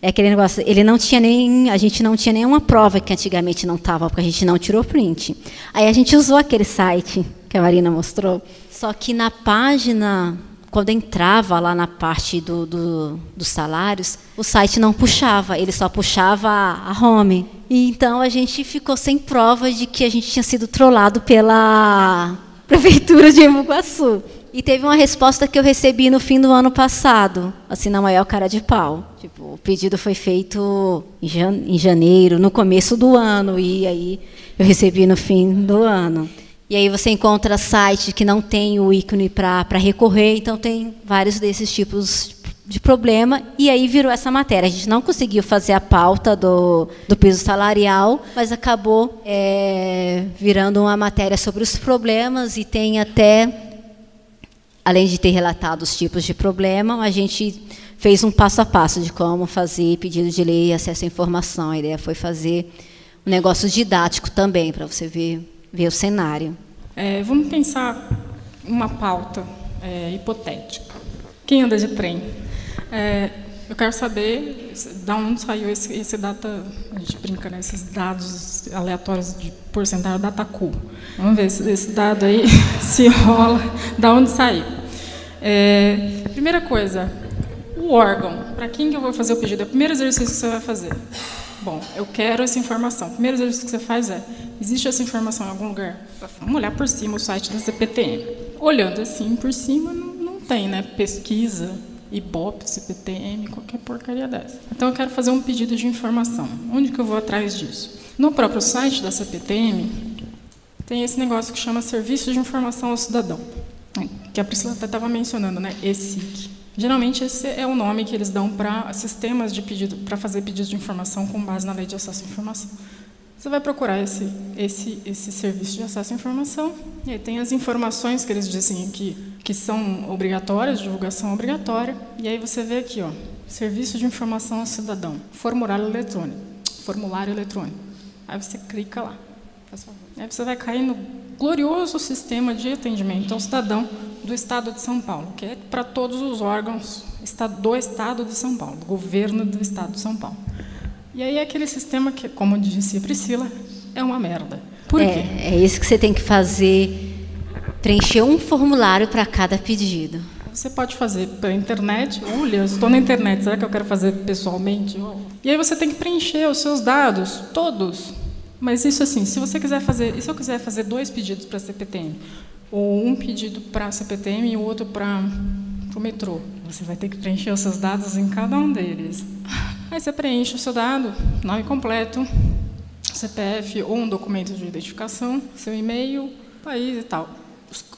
é aquele negócio, ele não tinha nem, a gente não tinha nenhuma prova que antigamente não estava, porque a gente não tirou print. Aí a gente usou aquele site que a Marina mostrou, só que na página, quando entrava lá na parte do, do, dos salários, o site não puxava, ele só puxava a, home. E então a gente ficou sem prova de que a gente tinha sido trollado pela prefeitura de Embu-Guaçu. E teve uma resposta que eu recebi no fim do ano passado, assim, na maior cara de pau. Tipo, o pedido foi feito em janeiro, no começo do ano, e aí eu recebi no fim do ano. E aí você encontra sites que não tem o ícone para recorrer, então tem vários desses tipos de problema, e aí virou essa matéria. A gente não conseguiu fazer a pauta do, do piso salarial, mas acabou é, virando uma matéria sobre os problemas, e tem até além de ter relatado os tipos de problema, a gente fez um passo a passo de como fazer pedido de lei e acesso à informação. A ideia foi fazer um negócio didático também, para você ver, ver o cenário. É, vamos pensar uma pauta é, hipotética. Quem anda de trem? É, eu quero saber de onde saiu esse, esse, data, a gente brinca, né, esses dados aleatórios de porcentagem da TACU. Vamos ver se esse dado aí se rola, de onde saiu. É, primeira coisa, o órgão. Para quem que eu vou fazer o pedido? É o primeiro exercício que você vai fazer. Bom, eu quero essa informação. Primeiro exercício que você faz é: existe essa informação em algum lugar? Vamos olhar por cima o site da CPTM. Olhando assim por cima, não, não tem, né? Pesquisa, Ibope, CPTM, qualquer porcaria dessa. Então eu quero fazer um pedido de informação. Onde que eu vou atrás disso? No próprio site da CPTM tem esse negócio que chama Serviço de Informação ao Cidadão que a Priscila até estava mencionando, né? ESIC. Geralmente esse é o nome que eles dão para sistemas de pedido, para fazer pedidos de informação com base na lei de acesso à informação. Você vai procurar esse, esse, esse serviço de acesso à informação, e aí tem as informações que eles dizem aqui, que são obrigatórias, divulgação obrigatória, e aí você vê aqui, ó, Serviço de Informação ao Cidadão, formulário eletrônico, formulário eletrônico. Aí você clica lá. Aí você vai cair no glorioso sistema de atendimento ao cidadão do Estado de São Paulo, que é para todos os órgãos do Estado de São Paulo, do governo do Estado de São Paulo. E aí é aquele sistema que, como disse a Priscila, é uma merda. Por é, quê? É isso que você tem que fazer, preencher um formulário para cada pedido. Você pode fazer pela internet. Olha, eu estou na internet, será que eu quero fazer pessoalmente? E aí você tem que preencher os seus dados, todos. Mas isso assim, se você quiser fazer, e se eu quiser fazer dois pedidos para a CPTM, ou um pedido para a CPTM e o outro para o metrô, você vai ter que preencher os seus dados em cada um deles. Aí você preenche o seu dado, nome completo, CPF ou um documento de identificação, seu e-mail, país e tal.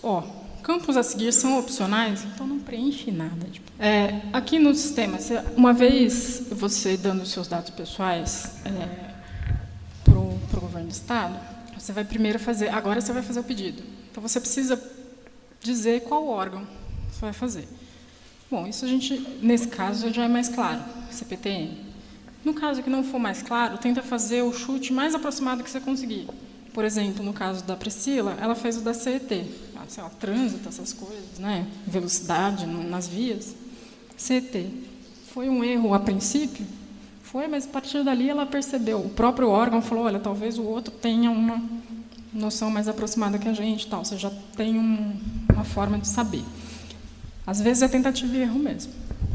Ó, campos a seguir são opcionais, então não preenche nada. Tipo. É, aqui no sistema, uma vez você dando os seus dados pessoais, é, governo do Estado, você vai primeiro fazer, agora você vai fazer o pedido. Então você precisa dizer qual órgão você vai fazer. Bom, isso a gente, nesse caso, já é mais claro, CPTM. No caso que não for mais claro, tenta fazer o chute mais aproximado que você conseguir. Por exemplo, no caso da Priscila, ela fez o da CET. Ela, sei lá, trânsito, essas coisas, né? velocidade nas vias. CET. Foi um erro a princípio, foi, mas a partir dali ela percebeu. O próprio órgão falou: olha, talvez o outro tenha uma noção mais aproximada que a gente, tal. Você já tem um, uma forma de saber. Às vezes é tentativa e erro mesmo.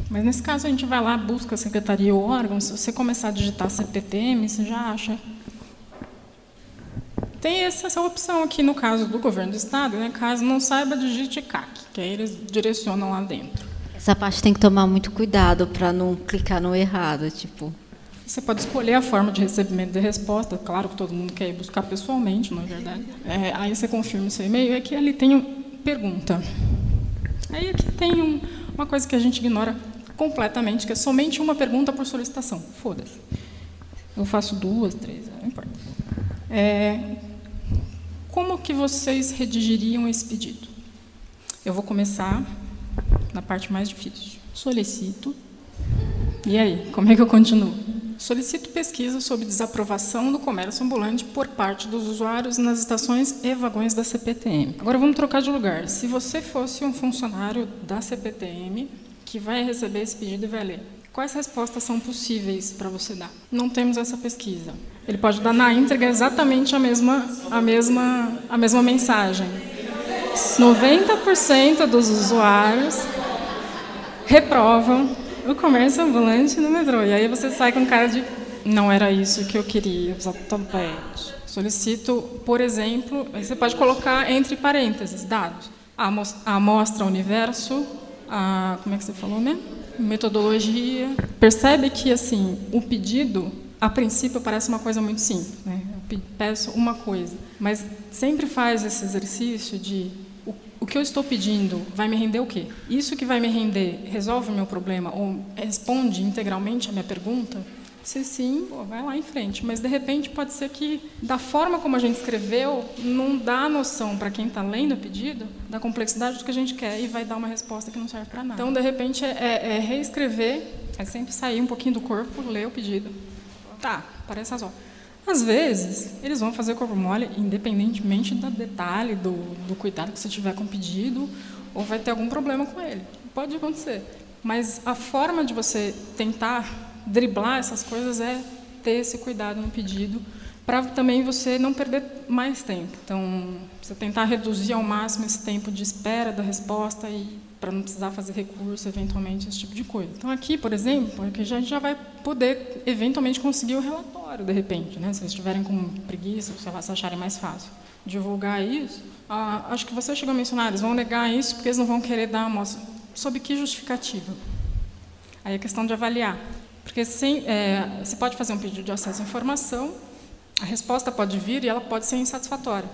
Mas nesse caso a gente vai lá, busca a secretaria ou órgão. Se você começar a digitar CPTM, você já acha. Tem essa, essa opção aqui no caso do governo do estado, né? Caso não saiba, digite CAC, que aí eles direcionam lá dentro. Essa parte tem que tomar muito cuidado para não clicar no errado, tipo. Você pode escolher a forma de recebimento de resposta. Claro que todo mundo quer ir buscar pessoalmente, não é verdade? É, aí você confirma o seu e-mail. É que ali tem um, pergunta. Aí aqui tem um, uma coisa que a gente ignora completamente, que é somente uma pergunta por solicitação. Foda-se. Eu faço duas, três, não importa. É, como que vocês redigiriam esse pedido? Eu vou começar na parte mais difícil. Solicito. E aí, como é que eu continuo? Solicito pesquisa sobre desaprovação do comércio ambulante por parte dos usuários nas estações e vagões da CPTM. Agora vamos trocar de lugar. Se você fosse um funcionário da CPTM que vai receber esse pedido e vai ler, quais respostas são possíveis para você dar? Não temos essa pesquisa. Ele pode dar na íntegra exatamente a mesma, a mesma, a mesma mensagem. 90% dos usuários reprovam o comércio ambulante no metrô. E aí você sai com cara de não era isso que eu queria, exatamente. Solicito, por exemplo, você pode colocar entre parênteses dados. a amostra, universo, a como é que você falou, né? Metodologia. Percebe que assim o pedido, a princípio, parece uma coisa muito simples. Né? Eu peço uma coisa, mas sempre faz esse exercício de o, que eu estou pedindo vai me render o quê? Isso que vai me render resolve o meu problema ou responde integralmente a minha pergunta? Se sim, pô, vai lá em frente. Mas, de repente, pode ser que, da forma como a gente escreveu, não dá noção para quem está lendo o pedido da complexidade do que a gente quer e vai dar uma resposta que não serve para nada. Então, de repente, é, é, é, reescrever, é sempre sair um pouquinho do corpo, ler o pedido. Tá, parece razoável. Às vezes, eles vão fazer corpo mole, independentemente do detalhe, do, do cuidado que você tiver com o pedido, ou vai ter algum problema com ele. Pode acontecer. Mas a forma de você tentar driblar essas coisas é ter esse cuidado no pedido, para também você não perder mais tempo. Então, você tentar reduzir ao máximo esse tempo de espera da resposta e para não precisar fazer recurso, eventualmente, esse tipo de coisa. Então, aqui, por exemplo, aqui a gente já vai poder, eventualmente, conseguir o relatório, de repente, né? se vocês estiverem com preguiça, sei lá, se acharem mais fácil divulgar isso. Ah, acho que você chegou a mencionar, eles vão negar isso porque eles não vão querer dar amostra. Sob que justificativa? Aí é questão de avaliar. Porque sim, é, você pode fazer um pedido de acesso à informação, a resposta pode vir e ela pode ser insatisfatória.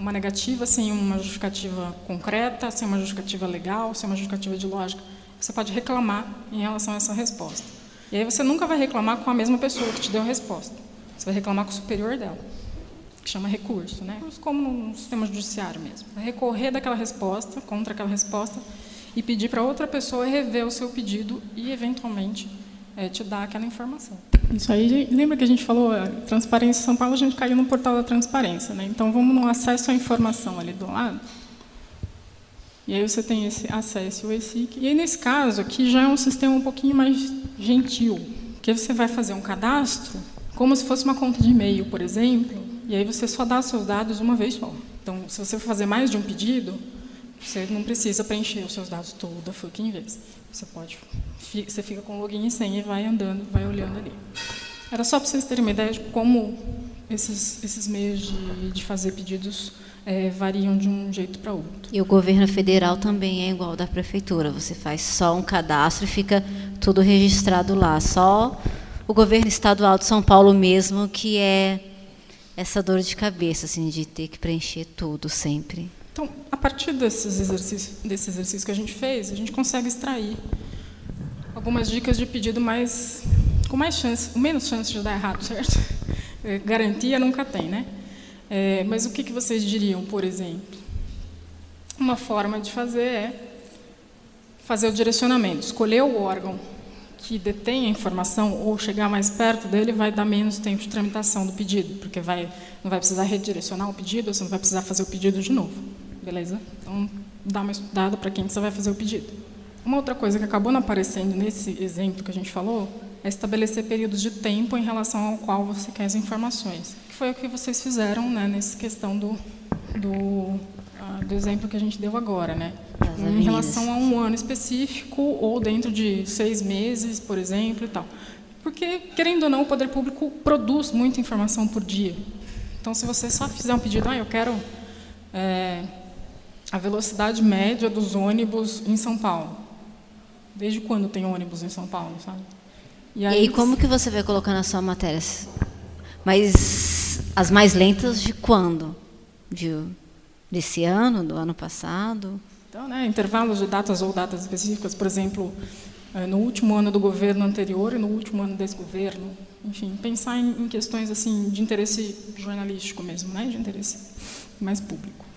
Uma negativa sem uma justificativa concreta, sem uma justificativa legal, sem uma justificativa de lógica. Você pode reclamar em relação a essa resposta. E aí você nunca vai reclamar com a mesma pessoa que te deu a resposta. Você vai reclamar com o superior dela, que chama recurso, né? Como no sistema judiciário mesmo. Recorrer daquela resposta, contra aquela resposta, e pedir para outra pessoa rever o seu pedido e, eventualmente, é, te dar aquela informação. Isso aí, lembra que a gente falou, Transparência São Paulo, a gente caiu no portal da transparência, né? Então vamos no acesso à informação ali do lado. E aí você tem esse acesso ao ESIC. E aí, nesse caso aqui, já é um sistema um pouquinho mais gentil, que você vai fazer um cadastro como se fosse uma conta de e-mail, por exemplo, e aí você só dá seus dados uma vez só. Então, se você for fazer mais de um pedido, você não precisa preencher os seus dados toda fucking vez. Você pode, você fica com login e senha e vai andando, vai olhando ali. Era só para vocês terem uma ideia de como esses, esses meios de, de fazer pedidos é, variam de um jeito para outro. E o governo federal também é igual da prefeitura. Você faz só um cadastro e fica tudo registrado lá. Só o governo estadual de São Paulo mesmo que é essa dor de cabeça, assim, de ter que preencher tudo sempre. Então, a partir desses exercícios, desse exercício que a gente fez, a gente consegue extrair algumas dicas de pedido mais com mais chance, menos chance de dar errado, certo? É, garantia nunca tem, né? É, mas o que, que vocês diriam, por exemplo? Uma forma de fazer é fazer o direcionamento, escolher o órgão que detém a informação ou chegar mais perto dele vai dar menos tempo de tramitação do pedido, porque vai, não vai precisar redirecionar o pedido, você não vai precisar fazer o pedido de novo. Beleza? Então, dá uma estudada para quem você vai fazer o pedido. Uma outra coisa que acabou não aparecendo nesse exemplo que a gente falou é estabelecer períodos de tempo em relação ao qual você quer as informações. Que foi o que vocês fizeram né, nessa questão do, do, ah, do exemplo que a gente deu agora. Né? em relação a um ano específico ou dentro de seis meses, por exemplo, e tal. Porque, querendo ou não, o poder público produz muita informação por dia. Então, se você só fizer um pedido, ah, eu quero é, a velocidade média dos ônibus em São Paulo. Desde quando tem ônibus em São Paulo, sabe? E aí, e aí como que você vai colocar na sua matéria? Mas as mais lentas de quando? De, desse ano, do ano passado? Então, né, intervalos de datas ou datas específicas, por exemplo, eh, no último ano do governo anterior e no último ano desse governo, enfim, pensar em, em questões assim de interesse jornalístico mesmo, né, de interesse mais público.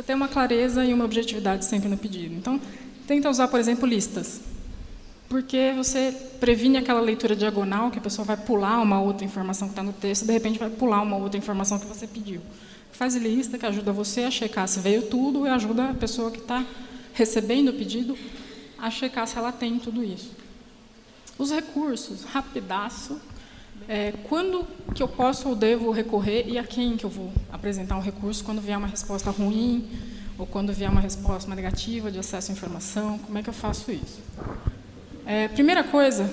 Você tem uma clareza e uma objetividade sempre no pedido. Então, tenta usar, por exemplo, listas, porque você previne aquela leitura diagonal que a pessoa vai pular uma outra informação que está no texto, e de repente vai pular uma outra informação que você pediu faz lista que ajuda você a checar se veio tudo e ajuda a pessoa que está recebendo o pedido a checar se ela tem tudo isso. Os recursos, rapidaço. É, quando que eu posso ou devo recorrer e a quem que eu vou apresentar um recurso quando vier uma resposta ruim ou quando vier uma resposta negativa de acesso à informação, como é que eu faço isso? É, primeira coisa,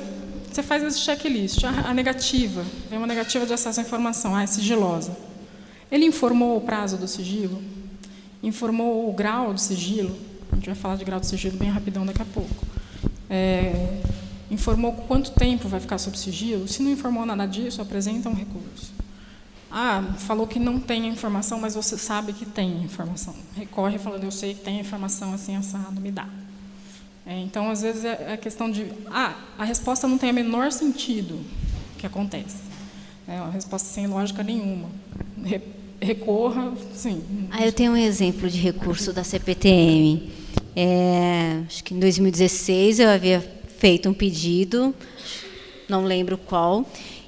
você faz esse checklist. A, a negativa, vem uma negativa de acesso à informação, ah, é sigilosa. Ele informou o prazo do sigilo? informou o grau de sigilo, a gente vai falar de grau de sigilo bem rapidão daqui a pouco, é, informou quanto tempo vai ficar sob sigilo, se não informou nada disso, apresenta um recurso. Ah, falou que não tem informação, mas você sabe que tem informação. Recorre falando, eu sei que tem informação assim, assado, me dá. É, então, às vezes, é a é questão de, ah, a resposta não tem o menor sentido que acontece. É uma resposta sem lógica nenhuma. Re, recorra, sim. Ah, eu tenho um exemplo de recurso da CPTM. É, acho que em 2016 eu havia feito um pedido, não lembro qual,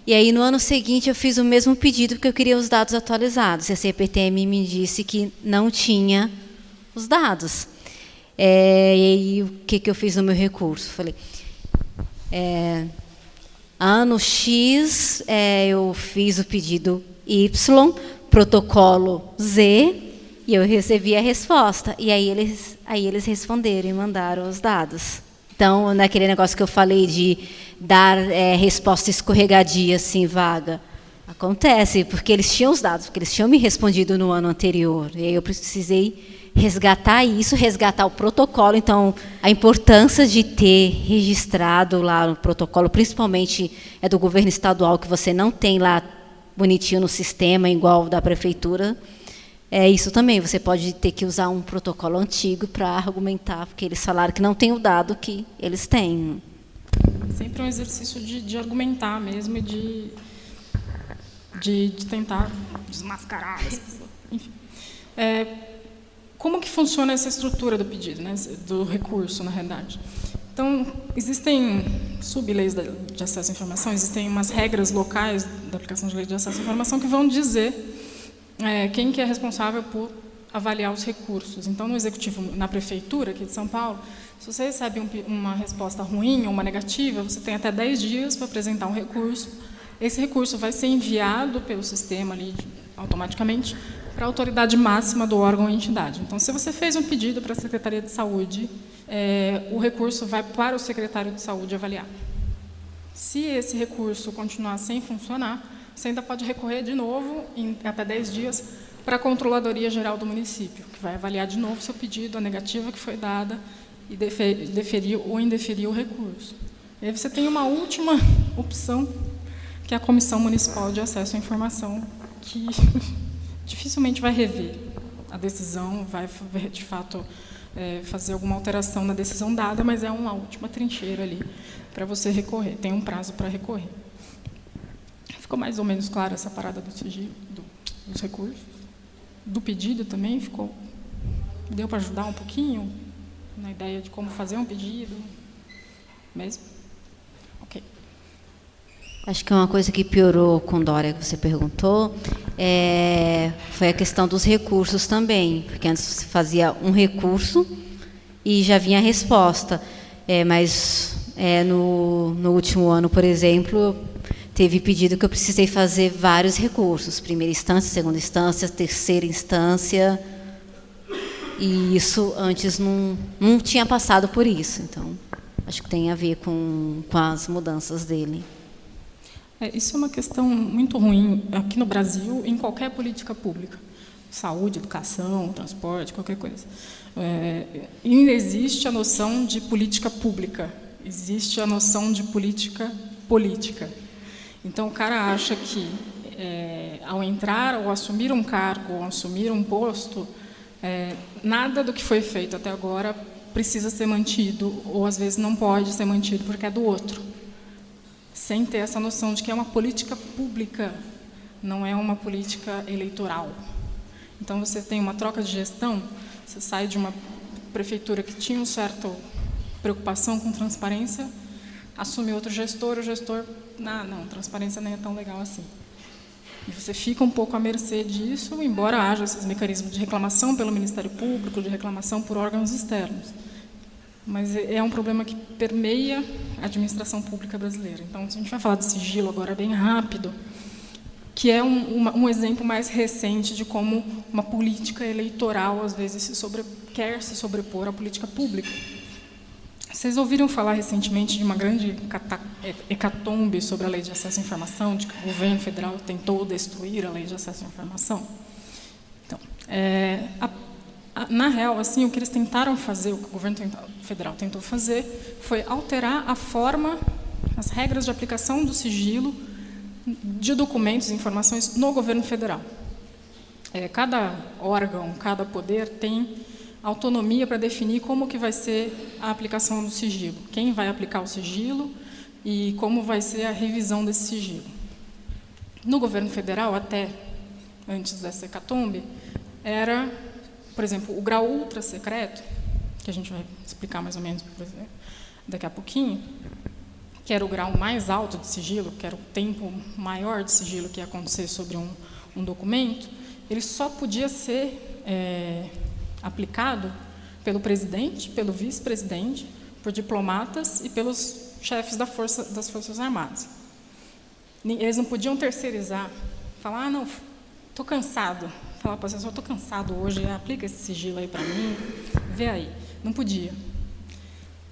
e aí, no ano seguinte, eu fiz o mesmo pedido, porque eu queria os dados atualizados. E a CPTM me disse que não tinha os dados. É, e aí, o que, que eu fiz no meu recurso? Falei, é, ano X, é, eu fiz o pedido Y, protocolo Z, e eu recebi a resposta. E aí eles, aí eles responderam e mandaram os dados. Então, naquele negócio que eu falei de dar é, resposta escorregadia, assim, vaga, acontece, porque eles tinham os dados, porque eles tinham me respondido no ano anterior. E aí eu precisei resgatar isso, resgatar o protocolo. Então, a importância de ter registrado lá no protocolo, principalmente é do governo estadual, que você não tem lá bonitinho no sistema, igual da prefeitura, é isso também. Você pode ter que usar um protocolo antigo para argumentar, porque eles falaram que não tem o dado que eles têm. Sempre um exercício de, de argumentar mesmo e de, de, de tentar desmascarar. Enfim. É, como que funciona essa estrutura do pedido, né, do recurso, na realidade? Então, existem sub-leis de acesso à informação, existem umas regras locais da aplicação de lei de acesso à informação que vão dizer é, quem que é responsável por avaliar os recursos. Então, no executivo, na prefeitura aqui de São Paulo, se você recebe um, uma resposta ruim ou uma negativa, você tem até 10 dias para apresentar um recurso. Esse recurso vai ser enviado pelo sistema ali automaticamente para a autoridade máxima do órgão ou entidade. Então, se você fez um pedido para a Secretaria de Saúde, é, o recurso vai para o secretário de Saúde avaliar. Se esse recurso continuar sem funcionar, você ainda pode recorrer de novo, em até 10 dias, para a Controladoria Geral do município, que vai avaliar de novo seu pedido, a negativa que foi dada, e deferir ou indeferir o recurso. E aí você tem uma última opção, que é a Comissão Municipal de Acesso à Informação, que dificilmente vai rever a decisão, vai, de fato, é, fazer alguma alteração na decisão dada, mas é uma última trincheira ali para você recorrer, tem um prazo para recorrer. Ficou mais ou menos clara essa parada do sigilo, do, dos recursos? Do pedido também ficou? Deu para ajudar um pouquinho na ideia de como fazer um pedido? Mesmo? Ok. Acho que uma coisa que piorou com Dória, que você perguntou, é, foi a questão dos recursos também, porque antes você fazia um recurso e já vinha a resposta. É, mas é, no, no último ano, por exemplo, teve pedido que eu precisei fazer vários recursos, primeira instância, segunda instância, terceira instância, e isso antes não, não tinha passado por isso. Então, acho que tem a ver com, com as mudanças dele. É, isso é uma questão muito ruim aqui no Brasil, em qualquer política pública. Saúde, educação, transporte, qualquer coisa. É, existe a noção de política pública, existe a noção de política política. Então, o cara acha que, é, ao entrar ou assumir um cargo, ou assumir um posto, é, nada do que foi feito até agora precisa ser mantido, ou às vezes não pode ser mantido porque é do outro. Sem ter essa noção de que é uma política pública, não é uma política eleitoral. Então, você tem uma troca de gestão, você sai de uma prefeitura que tinha uma certa preocupação com transparência, assume outro gestor, o gestor não, não, transparência nem é tão legal assim. E você fica um pouco à mercê disso, embora haja esses mecanismos de reclamação pelo Ministério Público, de reclamação por órgãos externos. Mas é, é um problema que permeia a administração pública brasileira. Então, se a gente vai falar de sigilo agora bem rápido, que é um, uma, um exemplo mais recente de como uma política eleitoral, às vezes, se sobre, quer se sobrepor à política pública. Vocês ouviram falar recentemente de uma grande hecatombe sobre a lei de acesso à informação, de que o governo federal tentou destruir a lei de acesso à informação? Então, é, a, na real, assim, o que eles tentaram fazer, o que o governo federal tentou fazer, foi alterar a forma, as regras de aplicação do sigilo de documentos e informações no governo federal. É, cada órgão, cada poder tem autonomia para definir como que vai ser a aplicação do sigilo, quem vai aplicar o sigilo e como vai ser a revisão desse sigilo. No governo federal, até antes dessa hecatombe, era, por exemplo, o grau ultra secreto, que a gente vai explicar mais ou menos daqui a pouquinho, que era o grau mais alto de sigilo, que era o tempo maior de sigilo que ia acontecer sobre um, um documento, ele só podia ser é, aplicado pelo presidente, pelo vice-presidente, por diplomatas e pelos chefes da força, das Forças Armadas. Eles não podiam terceirizar, falar, ah, não, estou cansado. Falar para a pessoa, estou cansado hoje, aplica esse sigilo aí para mim, vê aí. Não podia.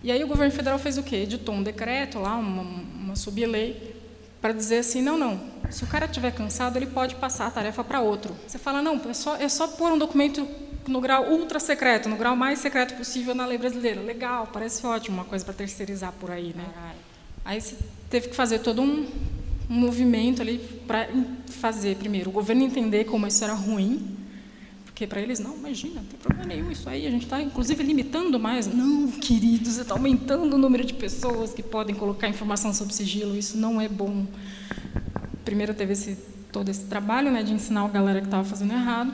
E aí o governo federal fez o quê? Editou um decreto lá, uma, uma sublei, para dizer assim, não, não, se o cara estiver cansado, ele pode passar a tarefa para outro. Você fala, não, é só, é só pôr um documento no grau ultra secreto, no grau mais secreto possível na lei brasileira. Legal, parece ótimo, uma coisa para terceirizar por aí, né? Aí você teve que fazer todo um, um movimento ali para fazer, primeiro, o governo entender como isso era ruim, porque para eles, não, imagina, não tem problema nenhum isso aí, a gente está, inclusive, limitando mais. Não, queridos, você está aumentando o número de pessoas que podem colocar informação sobre sigilo, isso não é bom. Primeiro teve esse, todo esse trabalho né, de ensinar a galera que estava fazendo errado,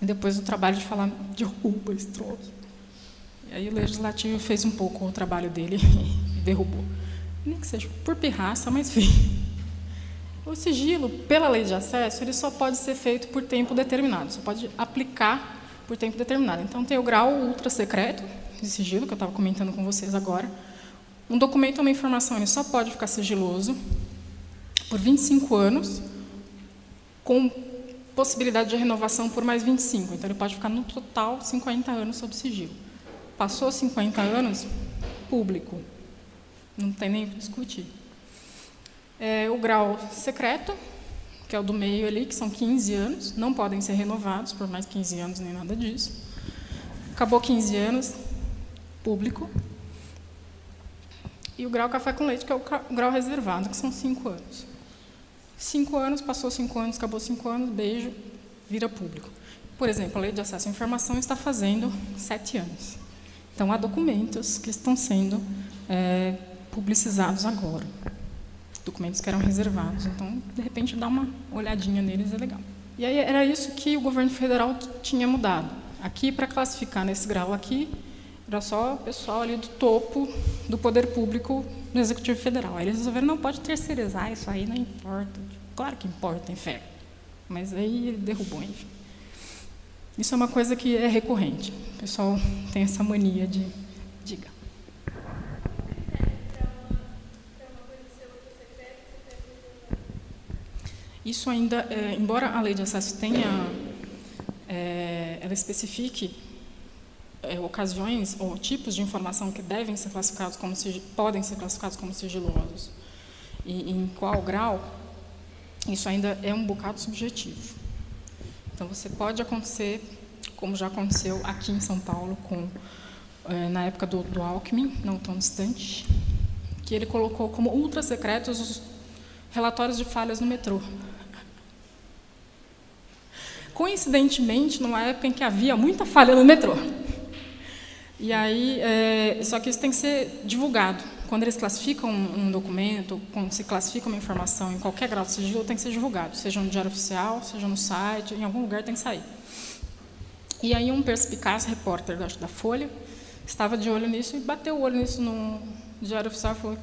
e depois o trabalho de falar, derruba esse troço. E aí o Legislativo fez um pouco o trabalho dele e derrubou. Nem que seja por pirraça, mas enfim. O sigilo, pela lei de acesso, ele só pode ser feito por tempo determinado, só pode aplicar por tempo determinado. Então, tem o grau ultra secreto de sigilo, que eu estava comentando com vocês agora. Um documento ou uma informação ele só pode ficar sigiloso por 25 anos, com possibilidade de renovação por mais 25. Então, ele pode ficar no total 50 anos sob sigilo. Passou 50 anos, público. Não tem nem o que discutir. É, o grau secreto, que é o do meio ali, que são 15 anos, não podem ser renovados por mais 15 anos nem nada disso. Acabou 15 anos, público. E o grau café com leite, que é o grau reservado, que são 5 anos. 5 anos, passou 5 anos, acabou 5 anos, beijo, vira público. Por exemplo, a Lei de Acesso à Informação está fazendo 7 anos. Então, há documentos que estão sendo é, publicizados agora documentos que eram reservados. Então, de repente, dar uma olhadinha neles é legal. E aí era isso que o governo federal tinha mudado. Aqui, para classificar nesse grau aqui, era só o pessoal ali do topo do poder público no Executivo Federal. Aí eles resolveram, não pode terceirizar, isso aí não importa. Claro que importa, inferno. Mas aí ele derrubou, enfim. Isso é uma coisa que é recorrente. O pessoal tem essa mania de... Diga. Isso ainda, é, embora a lei de acesso tenha, é, ela especifique é, ocasiões ou tipos de informação que devem ser classificados como podem ser classificados como sigilosos e, em qual grau, isso ainda é um bocado subjetivo. Então, você pode acontecer, como já aconteceu aqui em São Paulo, com, é, na época do, do Alckmin, não tão distante, que ele colocou como ultra secretos os relatórios de falhas no metrô coincidentemente, numa época em que havia muita falha no metrô. E aí, é, só que isso tem que ser divulgado. Quando eles classificam um documento, quando se classifica uma informação em qualquer grau de sigilo, tem que ser divulgado, seja no diário oficial, seja no site, em algum lugar tem que sair. E aí um perspicaz repórter da, da Folha estava de olho nisso e bateu o olho nisso no diário oficial e falou: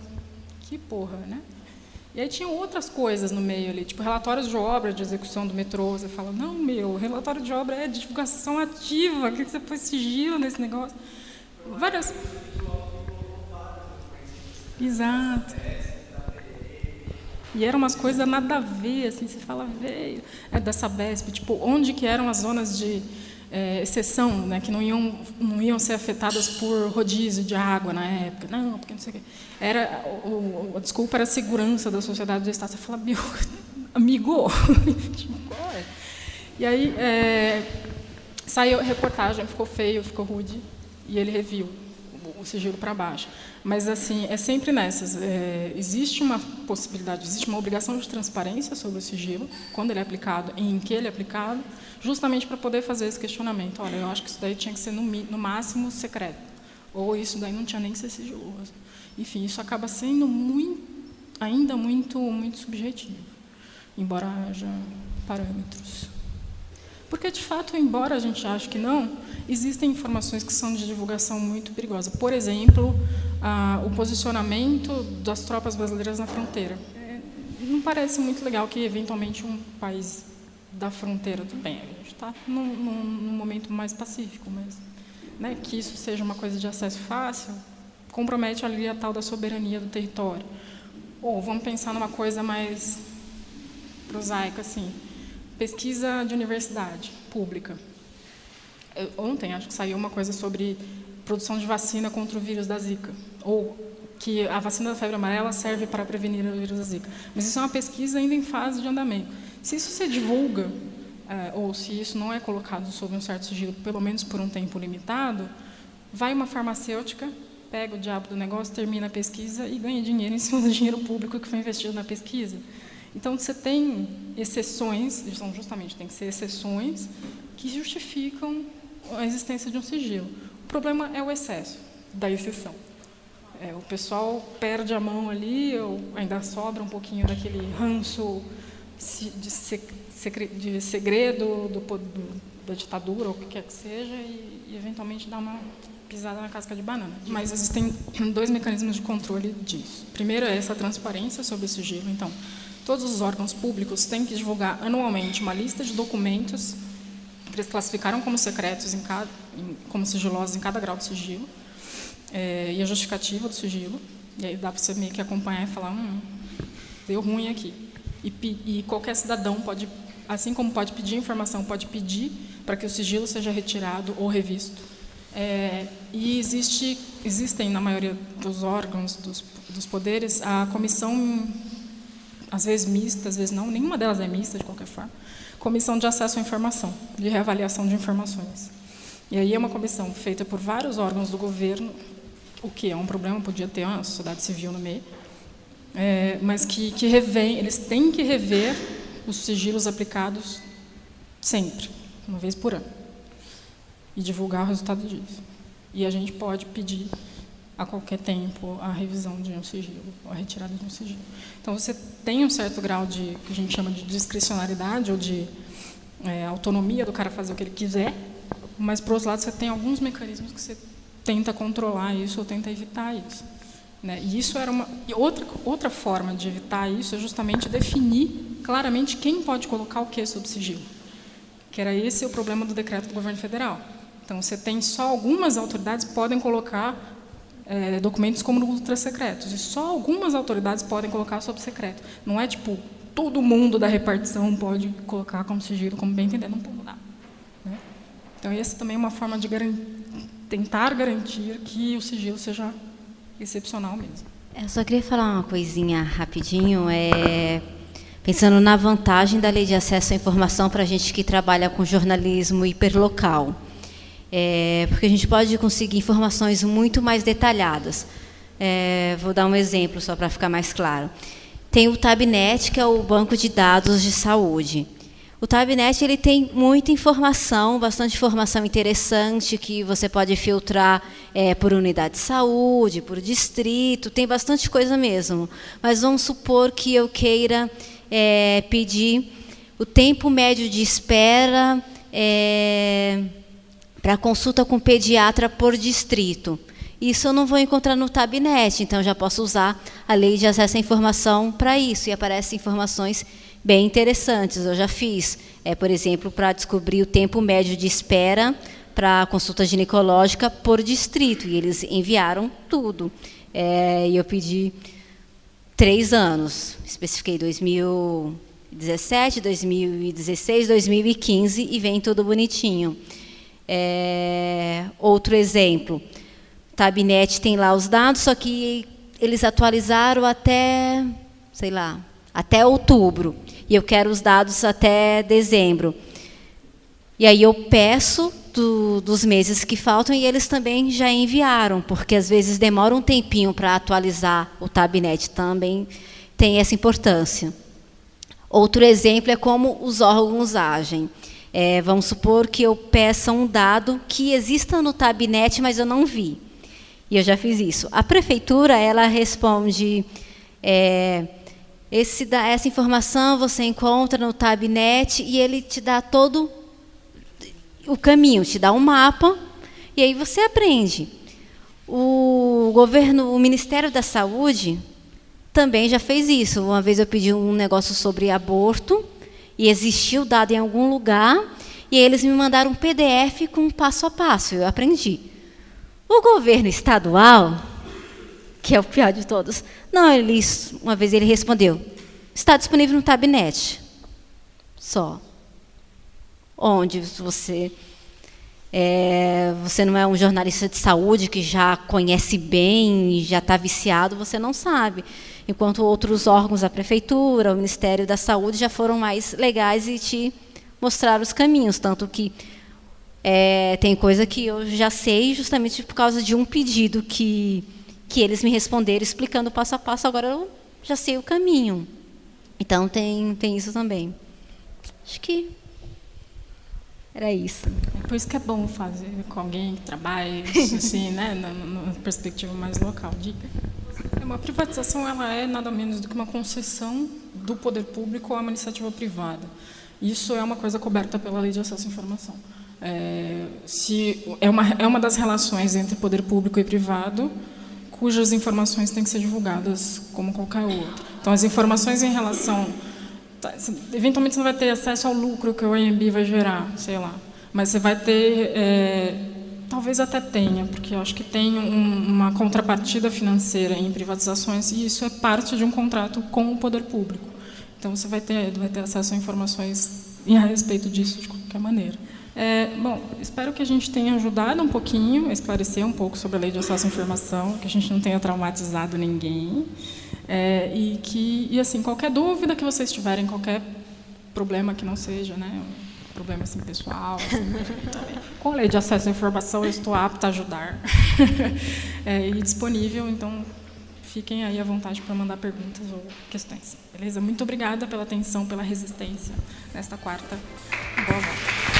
que porra, né? E aí tinham outras coisas no meio ali, tipo relatórios de obra de execução do metrô. Você fala, não, meu, relatório de obra é divulgação ativa, o que você foi sigilo nesse negócio? Várias. Exato. E eram umas coisas nada a ver, assim, você fala, veio, é dessa BESP, tipo, onde que eram as zonas de é, exceção, né, que não iam, não iam ser afetadas por rodízio de água na época. Não, porque não sei o quê. Era, o, a desculpa era a segurança da sociedade do Estado. Você fala, meu, amigo, tipo, e aí, é, Saiu reportagem, ficou feio, ficou rude, e ele reviu o sigilo para baixo. Mas, assim, é sempre nessas. É, existe uma possibilidade, existe uma obrigação de transparência sobre o sigilo, quando ele é aplicado e em que ele é aplicado, justamente para poder fazer esse questionamento. Olha, eu acho que isso daí tinha que ser, no, no máximo, secreto. Ou isso daí não tinha nem que ser sigiloso. Enfim, isso acaba sendo muito, ainda muito, muito subjetivo, embora haja parâmetros. Porque, de fato, embora a gente ache que não, existem informações que são de divulgação muito perigosa. Por exemplo, o posicionamento das tropas brasileiras na fronteira. É, não parece muito legal que, eventualmente, um país da fronteira, tudo bem, a gente está num, num, num, momento mais pacífico, mas né, que isso seja uma coisa de acesso fácil, compromete ali a tal da soberania do território. Ou vamos pensar numa coisa mais prosaica, assim, pesquisa de universidade pública. Ontem acho que saiu uma coisa sobre produção de vacina contra o vírus da Zika, ou que a vacina da febre amarela serve para prevenir o vírus da Zika. Mas isso é uma pesquisa ainda em fase de andamento. Se isso se divulga, é, ou se isso não é colocado sob um certo sigilo, pelo menos por um tempo limitado, vai uma farmacêutica, pega o diabo do negócio, termina a pesquisa e ganha dinheiro em cima do dinheiro público que foi investido na pesquisa. Então, você tem exceções, são justamente tem que ser exceções que justificam a existência de um sigilo. O problema é o excesso da exceção. É, o pessoal perde a mão ali, ou ainda sobra um pouquinho daquele ranço de, segredo do, do, da ditadura, ou o que quer que seja, e, e eventualmente dá uma pisada na casca de banana. Mas existem dois mecanismos de controle disso. Primeiro é essa transparência sobre o sigilo. Então, todos os órgãos públicos têm que divulgar anualmente uma lista de documentos eles classificaram como secretos, em cada, em, como sigilosos em cada grau de sigilo, é, e a justificativa do sigilo. E aí dá para você meio que acompanhar e falar, hum, deu ruim aqui. E, e qualquer cidadão pode, assim como pode pedir informação, pode pedir para que o sigilo seja retirado ou revisto. É, e existe, existem, na maioria dos órgãos, dos, dos poderes, a comissão, às vezes mista, às vezes não, nenhuma delas é mista, de qualquer forma, Comissão de Acesso à Informação, de reavaliação de informações. E aí é uma comissão feita por vários órgãos do governo, o que é um problema, podia ter uma sociedade civil no meio, é, mas que, que revém, eles têm que rever os sigilos aplicados sempre, uma vez por ano, e divulgar o resultado disso. E a gente pode pedir a qualquer tempo a revisão de um sigilo, a retirada de um sigilo. Então, você tem um certo grau de, que a gente chama de discricionariedade ou de é, autonomia do cara fazer o que ele quiser, mas, por outro lado, você tem alguns mecanismos que você tenta controlar isso ou tenta evitar isso. Né? E isso era uma e outra outra forma de evitar isso é justamente definir claramente quem pode colocar o que sob sigilo, que era esse o problema do decreto do governo federal. Então, você tem só algumas autoridades podem colocar é, documentos como ultra secretos. E só algumas autoridades podem colocar sob secreto. Não é tipo todo mundo da repartição pode colocar como sigilo, como bem entender, não pode mudar. Né? Então, essa também é uma forma de garan tentar garantir que o sigilo seja excepcional mesmo. É, eu só queria falar uma coisinha rapidinho. É, pensando na vantagem da lei de acesso à informação para a gente que trabalha com jornalismo hiperlocal é, porque a gente pode conseguir informações muito mais detalhadas. É, vou dar um exemplo só para ficar mais claro. Tem o Tabnet, que é o banco de dados de saúde. O Tabnet ele tem muita informação, bastante informação interessante que você pode filtrar é, por unidade de saúde, por distrito, tem bastante coisa mesmo. Mas vamos supor que eu queira é, pedir o tempo médio de espera é, para consulta com pediatra por distrito. Isso eu não vou encontrar no Tabnet, então já posso usar a lei de acesso à informação para isso, e aparecem informações bem interessantes. Eu já fiz, é, por exemplo, para descobrir o tempo médio de espera para consulta ginecológica por distrito, e eles enviaram tudo. É, e eu pedi três anos, especifiquei 2017, 2016, 2015, e vem tudo bonitinho. É, outro exemplo, Tabnet tem lá os dados, só que eles atualizaram até, sei lá, até outubro. E eu quero os dados até dezembro. E aí eu peço do, dos meses que faltam e eles também já enviaram, porque às vezes demora um tempinho para atualizar o Tabnet, também tem essa importância. Outro exemplo é como os órgãos agem. É, vamos supor que eu peça um dado que exista no Tabnet, mas eu não vi. E eu já fiz isso. A prefeitura ela responde é, esse, essa informação você encontra no Tabnet e ele te dá todo o caminho, te dá um mapa e aí você aprende. O governo, o Ministério da Saúde também já fez isso. Uma vez eu pedi um negócio sobre aborto e existiu dado em algum lugar e eles me mandaram um PDF com um passo a passo. Eu aprendi. O governo estadual, que é o pior de todos, não, ele, uma vez ele respondeu: está disponível no Tabnet. Só onde você é, você não é um jornalista de saúde que já conhece bem, já está viciado, você não sabe. Enquanto outros órgãos, a prefeitura, o Ministério da Saúde, já foram mais legais e te mostraram os caminhos. Tanto que é, tem coisa que eu já sei justamente por causa de um pedido que, que eles me responderam explicando passo a passo, agora eu já sei o caminho. Então tem, tem isso também. Acho que era isso. É por isso que é bom fazer com alguém que trabalha assim, né, na, perspectiva mais local. Diga. É, uma privatização ela é nada menos do que uma concessão do poder público à uma iniciativa privada. Isso é uma coisa coberta pela Lei de Acesso à Informação. É, se, é, uma, é uma das relações entre poder público e privado, cujas informações têm que ser divulgadas como qualquer outra. Então, as informações em relação Tá, eventualmente você não vai ter acesso ao lucro que o AMB vai gerar, sei lá. Mas você vai ter, é, talvez até tenha, porque eu acho que tem um, uma contrapartida financeira em privatizações e isso é parte de um contrato com o poder público. Então você vai ter, vai ter acesso a informações a respeito disso de qualquer maneira. É, bom, espero que a gente tenha ajudado um pouquinho esclarecer um pouco sobre a lei de acesso à informação, que a gente não tenha traumatizado ninguém. É, e que, e assim, qualquer dúvida que vocês tiverem, qualquer problema que não seja, né, problema assim pessoal, assim, com a lei de acesso à informação eu estou apta a ajudar é, e disponível, então fiquem aí à vontade para mandar perguntas ou questões. Beleza? Muito obrigada pela atenção, pela resistência nesta quarta. Boa volta.